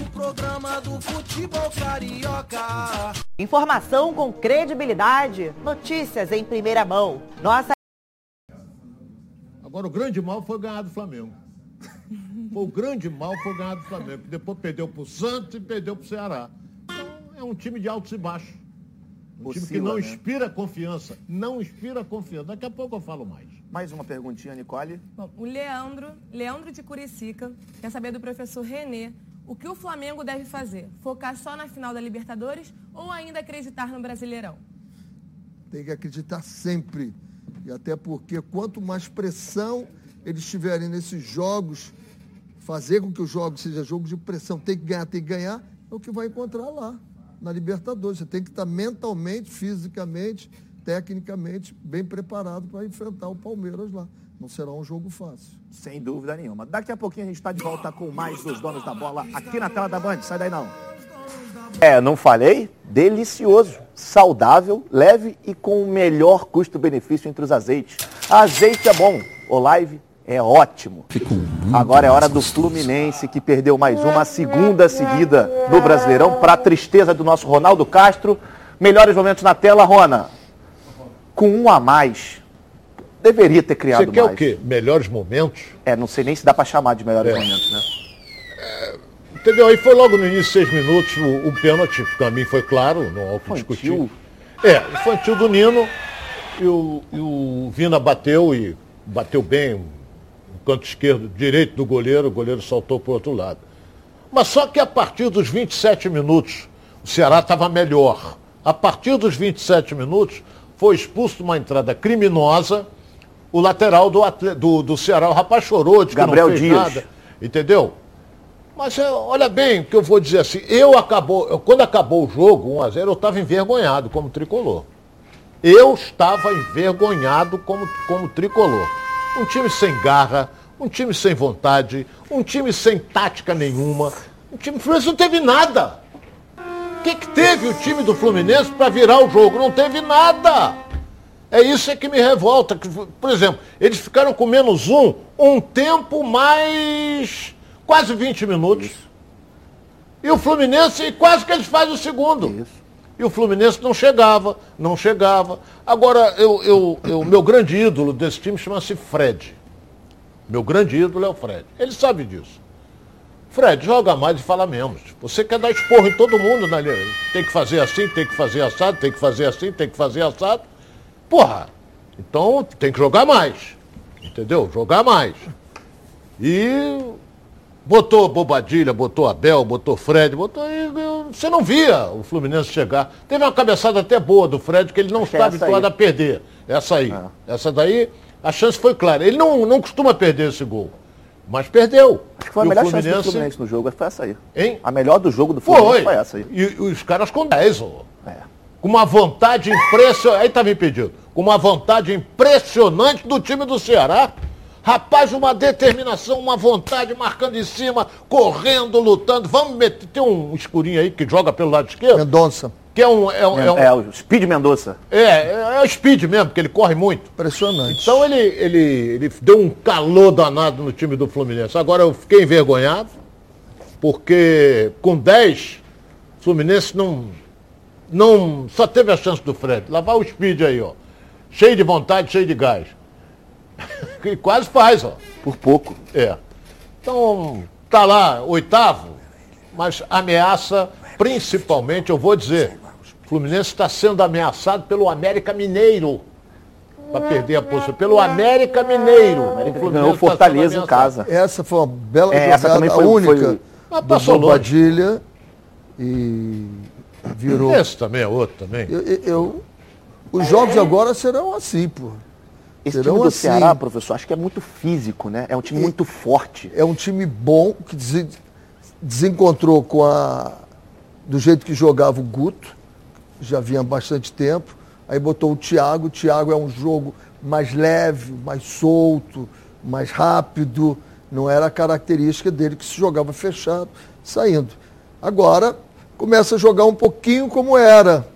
O programa do futebol carioca. Informação com credibilidade, notícias em primeira mão. Nossa Agora o grande mal foi ganhar do Flamengo. Foi o grande mal foi ganhar do Flamengo. que Depois perdeu para o Santos e perdeu para o Ceará. Então é um time de altos e baixos. Um time que Oscila, não né? inspira confiança. Não inspira confiança. Daqui a pouco eu falo mais. Mais uma perguntinha, Nicole. Bom, o Leandro, Leandro de Curicica, quer saber do professor Renê o que o Flamengo deve fazer? Focar só na final da Libertadores ou ainda acreditar no Brasileirão? Tem que acreditar sempre. E até porque quanto mais pressão eles tiverem nesses jogos, fazer com que o jogo seja jogo de pressão, tem que ganhar, tem que ganhar, é o que vai encontrar lá, na Libertadores. Você tem que estar mentalmente, fisicamente, tecnicamente bem preparado para enfrentar o Palmeiras lá. Não será um jogo fácil. Sem dúvida nenhuma. Daqui a pouquinho a gente está de volta com mais dos donos da bola aqui na tela da Band. Sai daí não. É, não falei? Delicioso, saudável, leve e com o melhor custo-benefício entre os azeites. Azeite é bom, o live é ótimo. Agora é hora do Fluminense, que perdeu mais uma, a segunda seguida no Brasileirão, para a tristeza do nosso Ronaldo Castro. Melhores momentos na tela, Rona. Com um a mais, deveria ter criado Você quer mais. o quê? Melhores momentos? É, não sei nem se dá para chamar de melhores É. momentos, né? Entendeu? Aí foi logo no início, seis minutos, o, o pênalti, para mim foi claro, não há o que discutir. É, infantil do Nino, e o, e o Vina bateu e bateu bem canto esquerdo, direito do goleiro, o goleiro saltou para o outro lado. Mas só que a partir dos 27 minutos, o Ceará estava melhor. A partir dos 27 minutos, foi expulso de uma entrada criminosa o lateral do, do, do Ceará. O rapaz chorou, de que Gabriel não fez Dias. nada. Entendeu? Mas é, olha bem o que eu vou dizer assim. Eu acabou, eu- quando acabou o jogo, 1 a 0 eu estava envergonhado como tricolor. Eu estava envergonhado como, como tricolor. Um time sem garra, um time sem vontade, um time sem tática nenhuma. Um time o Fluminense não teve nada. O que, que teve o time do Fluminense para virar o jogo? Não teve nada. É isso é que me revolta. Por exemplo, eles ficaram com menos um, um tempo mais quase 20 minutos. E o Fluminense, quase que eles fazem o segundo. Isso. E o Fluminense não chegava, não chegava. Agora, eu, eu, eu, meu grande ídolo desse time chama-se Fred. Meu grande ídolo é o Fred. Ele sabe disso. Fred, joga mais e fala menos. Você quer dar esporro em todo mundo, né? Tem que fazer assim, tem que fazer assado, tem que fazer assim, tem que fazer assado. Porra, então tem que jogar mais. Entendeu? Jogar mais. E botou Bobadilha, botou Abel, botou Fred, botou. Você não via o Fluminense chegar. Teve uma cabeçada até boa do Fred, que ele não é está essa habituado aí. a perder. Essa aí. Essa daí, a chance foi clara. Ele não, não costuma perder esse gol. Mas perdeu. Acho que foi a E o melhor chance do Fluminense no jogo, foi essa aí. Hein? A melhor do jogo do Fluminense Foi. foi, essa aí. E, os caras com 10, ó. É. Com uma vontade impressionante. Aí estava impedido. Com uma vontade impressionante do time do Ceará. Rapaz, uma determinação, uma vontade, marcando em cima, correndo, lutando. Vamos meter. Tem um escurinho aí que joga pelo lado esquerdo. Mendonça. Que é um. É, um- é, um- É, o Speed Mendonça. é, é, é o speed mesmo, porque ele corre muito. Impressionante. Então ele, ele, ele deu um calor danado no time do Fluminense. Agora eu fiquei envergonhado, porque com 10, o Fluminense não, não. Só teve a chance do Fred. Lá vai o speed aí, ó. Cheio de vontade, cheio de gás. E quase faz, ó. Por pouco. É. Então, tá lá, oitavo, mas ameaça, principalmente, eu vou dizer, o Fluminense está sendo ameaçado pelo América Mineiro. Para perder a posição. Pelo América Mineiro. O Fluminense Ganhou tá Fortaleza sendo em casa. Essa foi uma bela É, essa jogada, também a foi- única foi- Ah, do passou e virou. Esse também é outro também. Eu, eu- eu- os jogos agora serão assim, pô. Esse Serão time do assim. Ceará, professor, acho que é muito físico, né? É um time muito forte. É um time bom que desen- desencontrou com a do jeito que jogava o Guto, já vinha há bastante tempo. Aí botou o Thiago. O Thiago é um jogo mais leve, mais solto, mais rápido. Não era a característica dele que se jogava fechado, saindo. Agora começa a jogar um pouquinho como era.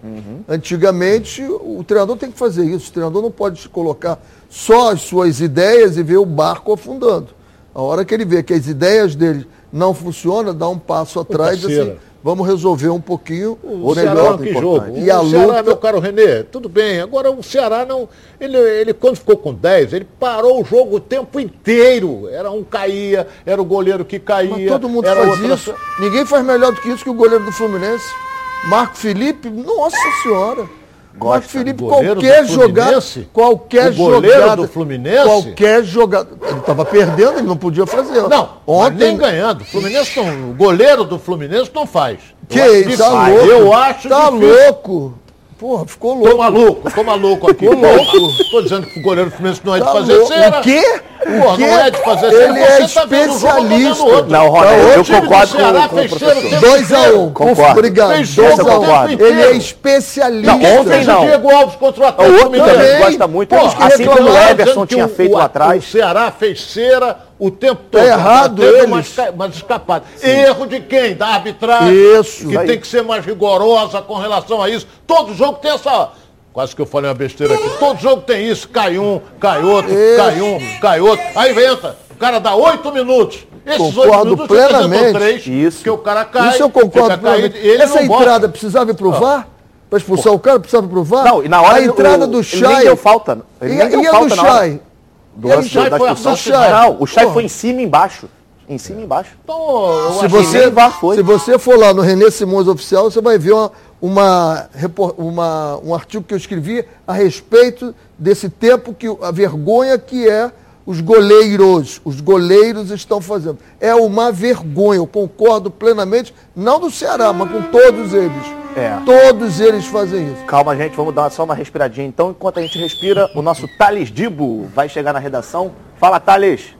Antigamente, o treinador tem que fazer isso. O treinador não pode colocar só as suas ideias e ver o barco afundando. A hora que ele vê que as ideias dele não funcionam, dá um passo atrás e assim. Vamos resolver um pouquinho O Ceará não quis jogo. E o Ceará, luta, meu caro Renê, tudo bem. Agora o Ceará não. Ele, ele quando ficou com 10, ele parou o jogo o tempo inteiro. Era um caía, era o goleiro que caía. Mas todo mundo faz outra- isso. Ninguém faz melhor do que isso que o goleiro do Fluminense. Marco Felipe, nossa senhora. Marco Felipe, goleiro do qualquer jogada, qualquer jogada, do Fluminense? qualquer jogada, ele estava perdendo, ele não podia fazer. Não, mas ontem nem ganhando. O Fluminense não, o goleiro do Fluminense não faz. Que isso, tá louco? Eu acho Tá difícil. louco. Porra, ficou louco. Tô maluco, tô maluco aqui. Tô louco. Tô dizendo que o goleiro do Fluminense não é de Tá fazer louco. cera. O quê? Porra, não é de fazer. Ele é Você tá especialista. outro. Não, Ronaldo, Tá, eu do concordo com- com o professor. tempo 2 a 1 inteiro. um. Concordo. Obrigado. Fez 2 jogo a o 1 tempo Ele é especialista. Não, ontem Fez não. o Diego Alves contra o O Atlético outro também Mineiro. gosta muito, Pô, assim como o Everson tinha o- feito o- lá atrás. O Ceará fez cera o tempo todo. errado Teve eles. umas escapadas. Erro de quem? Da arbitragem. Isso. Que tem que ser mais rigorosa com relação a isso. Todo jogo tem essa... Quase que eu falei uma besteira aqui. Todo jogo tem isso. Cai um, cai outro, cai um, cai outro. Aí entra. O cara dá oito minutos. Esses oito Concordo minutos plenamente. três. Isso. Que o cara cai. Isso eu concordo. caído, e ele Essa não bota. entrada precisava ir pro VAR? Para expulsar o cara, precisava ir pro VAR? Não, e na hora a ele- entrada o- do ele nem Chay. deu falta. Ele E, nem deu e a falta do na hora. Chay? Do E a lance do Chay? da foi a expulsão. Não, o Chay foi em cima e embaixo. Em cima e embaixo. Então, eu Se você, se você for lá no René Simões Oficial, você vai ver uma, uma, uma- um artigo que eu escrevi a respeito desse tempo, que a vergonha que é os goleiros. Os goleiros estão fazendo. É uma vergonha, eu concordo plenamente, não do Ceará, mas com todos eles. É. Todos eles fazem isso. Calma, gente, vamos dar só uma respiradinha. Então, enquanto a gente respira, o nosso Thales Dibo vai chegar na redação. Fala, Thales.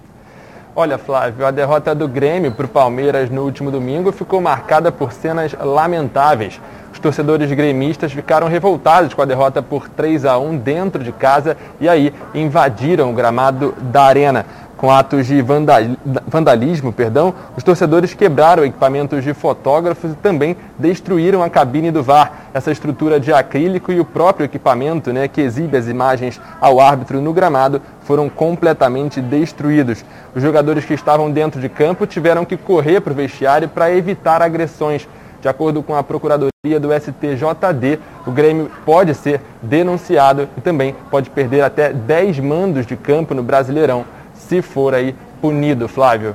Olha, Flávio, a derrota do Grêmio para o Palmeiras no último domingo ficou marcada por cenas lamentáveis. Os torcedores gremistas ficaram revoltados com a derrota por 3 a 1 dentro de casa e aí invadiram o gramado da arena. Com atos de vandalismo, perdão, os torcedores quebraram equipamentos de fotógrafos e também destruíram a cabine do VAR, essa estrutura de acrílico e o próprio equipamento né, que exibe as imagens ao árbitro no gramado foram completamente destruídos. Os jogadores que estavam dentro de campo tiveram que correr para o vestiário para evitar agressões. De acordo com a Procuradoria do STJD, o Grêmio pode ser denunciado e também pode perder até 10 mandos de campo no Brasileirão se for aí punido, Flávio.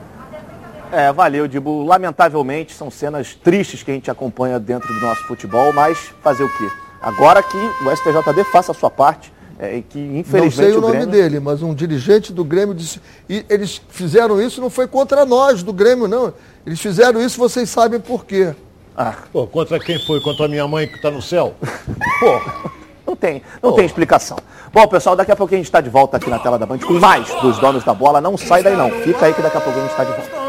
É, valeu, Dibu. Lamentavelmente, são cenas tristes que a gente acompanha dentro do nosso futebol, mas fazer o quê? Agora que o STJD faça a sua parte, é, que infelizmente Não sei o, o nome Grêmio... dele, mas um dirigente do Grêmio disse. E eles fizeram isso, não foi contra nós do Grêmio, não. Eles fizeram isso, vocês sabem por quê. Ah. Pô, contra quem foi? Contra a minha mãe que está no céu? Pô. Não tem, não tem explicação. Bom, pessoal, daqui a pouquinho a gente está de volta aqui na tela da Band com mais dos donos da bola. Não sai daí não, fica aí que daqui a pouco a gente está de volta.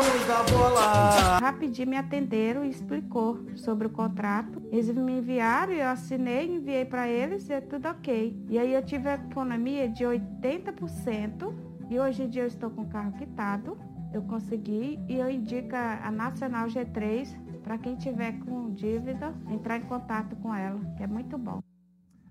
Rapidinho me atenderam e explicou sobre o contrato. Eles me enviaram, eu assinei, enviei para eles e é tudo ok. E aí eu tive a economia de 80% e hoje em dia eu estou com o carro quitado. Eu consegui e eu indico a Nacional G3 para quem tiver com dívida entrar em contato com ela, que é muito bom.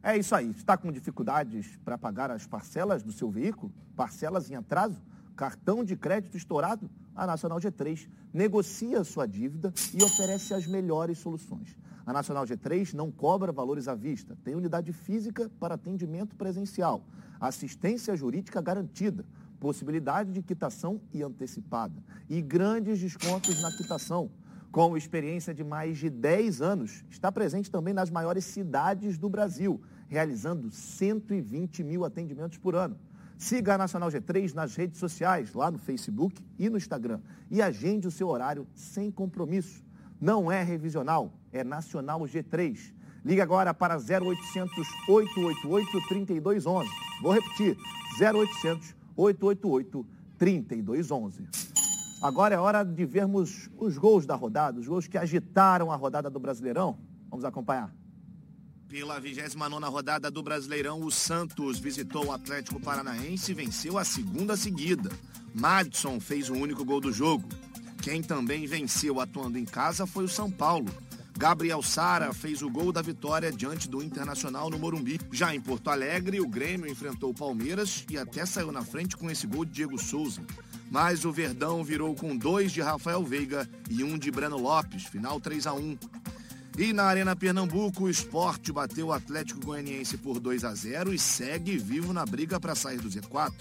É isso aí. Está com dificuldades para pagar as parcelas do seu veículo? Parcelas em atraso? Cartão de crédito estourado? A Nacional G3 negocia sua dívida e oferece as melhores soluções. A Nacional G3 não cobra valores à vista, tem unidade física para atendimento presencial, assistência jurídica garantida, possibilidade de quitação e antecipada e grandes descontos na quitação com experiência de mais de 10 anos, está presente também nas maiores cidades do Brasil, realizando 120 mil atendimentos por ano. Siga a Nacional G3 nas redes sociais, lá no Facebook e no Instagram, e agende o seu horário sem compromisso. Não é revisional, é Nacional G3. Ligue agora para 0800 888 3211. Vou repetir, 0800 888 3211. Agora é hora de vermos os gols da rodada, os gols que agitaram a rodada do Brasileirão. Vamos acompanhar. Pela 29 rodada do Brasileirão, o Santos visitou o Atlético Paranaense e venceu a segunda seguida. Madison fez o único gol do jogo. Quem também venceu atuando em casa foi o São Paulo. Gabriel Sara fez o gol da vitória diante do Internacional no Morumbi. Já em Porto Alegre, o Grêmio enfrentou o Palmeiras e até saiu na frente com esse gol de Diego Souza. Mas o Verdão virou com dois de Rafael Veiga e um de Breno Lopes, final 3 a 1. E na Arena Pernambuco, o esporte bateu o Atlético Goianiense por 2 a 0 e segue vivo na briga para sair do Z4.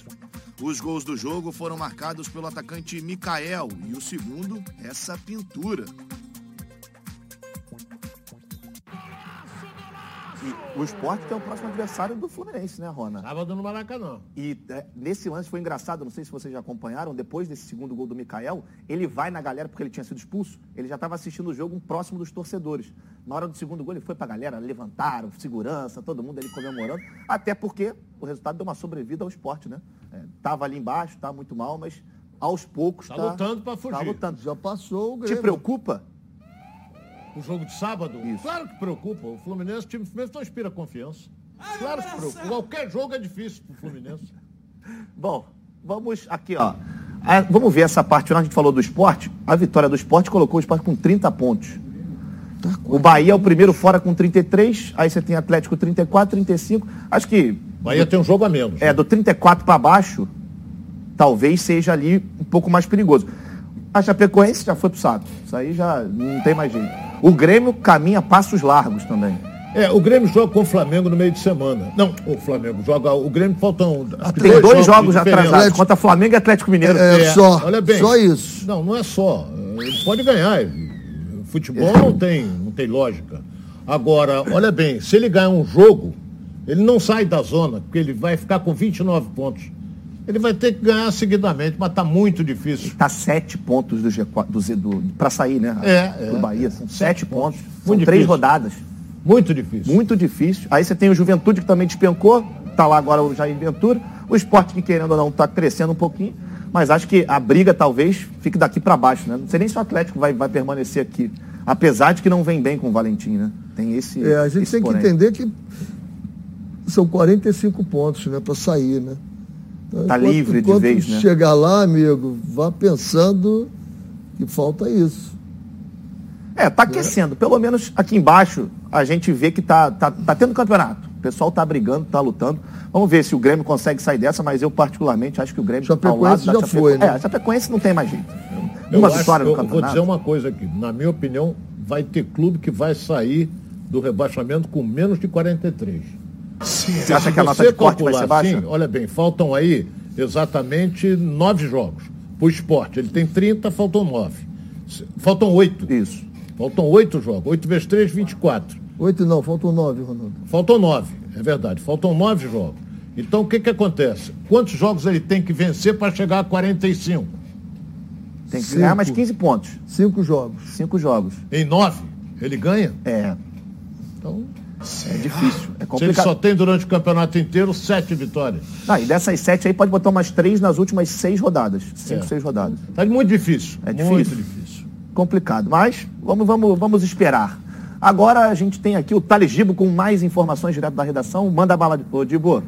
Os gols do jogo foram marcados pelo atacante Mikael e o segundo, essa pintura. E o esporte é o próximo adversário do Fluminense, né, Rona? Sábado no Maracanã. E é, nesse lance foi engraçado, não sei se vocês já acompanharam, depois desse segundo gol do Mikael, ele vai na galera, porque ele tinha sido expulso, ele já estava assistindo o jogo próximo dos torcedores. Na hora do segundo gol, ele foi pra galera, levantaram, segurança, todo mundo ali comemorando, até porque o resultado deu uma sobrevida ao esporte, né? É, tava ali embaixo, tá muito mal, mas aos poucos Tá tá, lutando pra fugir. Tá lutando. Já passou o Te Grêmio. preocupa? O jogo de sábado? Claro que preocupa. O Fluminense, o time do Fluminense não inspira confiança. Claro que preocupa. Qualquer jogo é difícil pro Fluminense. Bom, vamos aqui, ó. Ah, vamos ver essa parte final, a gente falou do esporte. A vitória do esporte colocou o esporte com 30 pontos. O Bahia é o primeiro fora com 33, aí você tem Atlético 34, 35. Acho que. Bahia tem um jogo a menos. É, do 34 para baixo, talvez seja ali um pouco mais perigoso. A Chapecoense já foi pro saco. Isso aí já não tem mais jeito. O Grêmio caminha passos largos também. É, o Grêmio joga com o Flamengo no meio de semana. Não, o Flamengo joga. O Grêmio faltam. que Tem dois, jogos diferença. atrasados contra Flamengo e Atlético Mineiro. É, olha bem, Não, não é só. Ele pode ganhar. Futebol não tem, não tem lógica. Agora, olha bem, se ele ganhar um jogo, ele não sai da zona, porque ele vai ficar com 29 pontos. Ele vai ter que ganhar seguidamente, mas está muito difícil. Está sete pontos do G4, do, do, para sair, né? É, do é, Bahia. é. São Sete sete pontos. pontos. São Muito três difícil. rodadas. Muito difícil. Muito difícil. Aí você tem o Juventude que também despencou. Tá lá agora o Jair Ventura. O esporte que, querendo ou não, está crescendo um pouquinho. Mas acho que a briga talvez fique daqui para baixo, né? Não sei nem se o Atlético vai, vai permanecer aqui. Apesar de que não vem bem com o Valentim, né? Tem esse. É, a gente tem que porém. entender que são 45 pontos, né, para sair, né? Tá Enquanto- livre de enquanto vez, né? chegar lá, amigo, vá pensando que falta isso. É, tá aquecendo. Pelo menos aqui embaixo a gente vê que tá, tá, tá tendo campeonato. O pessoal tá brigando, tá lutando. Vamos ver se o Grêmio consegue sair dessa, mas eu particularmente acho que o Grêmio ao lado Chapecoense da já Chapeco- foi, né? É, a Chapecoense não tem mais jeito. Eu Uma acho- vitória no eu Vou campeonato. dizer uma coisa aqui. Na minha opinião, vai ter clube que vai sair do rebaixamento com menos de 43. Você acha que a nota você de corte vai ser calcular baixa? assim, olha bem, faltam aí exatamente nove jogos. O esporte, ele tem 30, faltam nove. Faltam oito. Isso. Faltam oito jogos. Oito vezes três, 24. Oito não, faltam nove, Ronaldo. Faltam nove, é verdade. Faltam nove jogos. Então o que, que acontece? Quantos jogos ele tem que vencer para chegar a 45? Tem que ganhar mais 15 pontos. Cinco jogos. Cinco jogos. Em nove, ele ganha? É. Então, É difícil. É se ele complicado. só tem durante o campeonato inteiro sete vitórias. Ah, e dessas sete aí pode botar umas três nas últimas seis rodadas. Cinco, É. seis rodadas. Tá muito difícil. É Muito difícil. difícil. Complicado. Mas vamos, vamos, vamos esperar. Agora a gente tem aqui o Taligibo com mais informações direto da redação. Manda bala, ô, Dibo.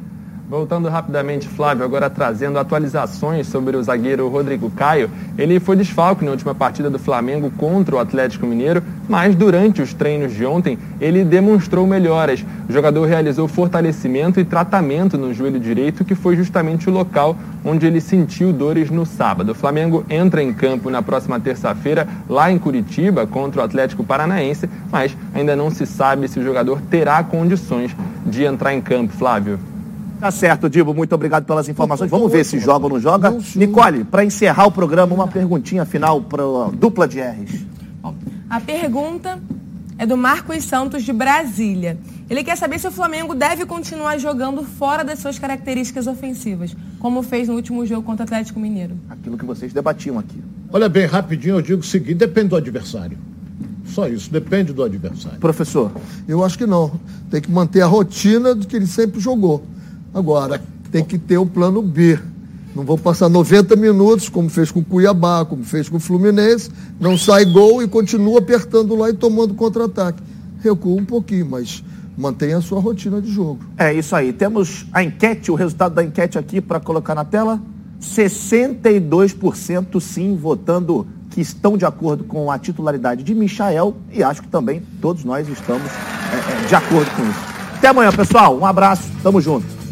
Voltando rapidamente, Flávio, agora trazendo atualizações sobre o zagueiro Rodrigo Caio. Ele foi desfalque na última partida do Flamengo contra o Atlético Mineiro, mas durante os treinos de ontem ele demonstrou melhoras. O jogador realizou fortalecimento e tratamento no joelho direito, que foi justamente o local onde ele sentiu dores no sábado. O Flamengo entra em campo na próxima terça-feira, lá em Curitiba, contra o Atlético Paranaense, mas ainda não se sabe se o jogador terá condições de entrar em campo, Flávio. Tá certo, Dibo. Muito obrigado pelas informações. Vamos ver se joga ou não joga. Nicole, para encerrar o programa, uma perguntinha final para a dupla de R's. A pergunta é do Marcos Santos de Brasília. Ele quer saber se o Flamengo deve continuar jogando fora das suas características ofensivas, como fez no último jogo contra o Atlético Mineiro. Aquilo que vocês debatiam aqui. Olha bem, rapidinho eu digo o seguinte, depende do adversário. Só isso, depende do adversário. Professor. Eu acho que não. Tem que manter a rotina do que ele sempre jogou. Agora, tem que ter o plano B. Não vou passar 90 minutos, como fez com o Cuiabá, como fez com o Fluminense, não sai gol e continua apertando lá e tomando contra-ataque. Recua um pouquinho, mas mantenha a sua rotina de jogo. É isso aí. Temos a enquete, o resultado da enquete aqui para colocar na tela. 62% sim, votando que estão de acordo com a titularidade de Michael e acho que também todos nós estamos é, é, de acordo com isso. Até amanhã, pessoal. Um abraço. Tamo junto.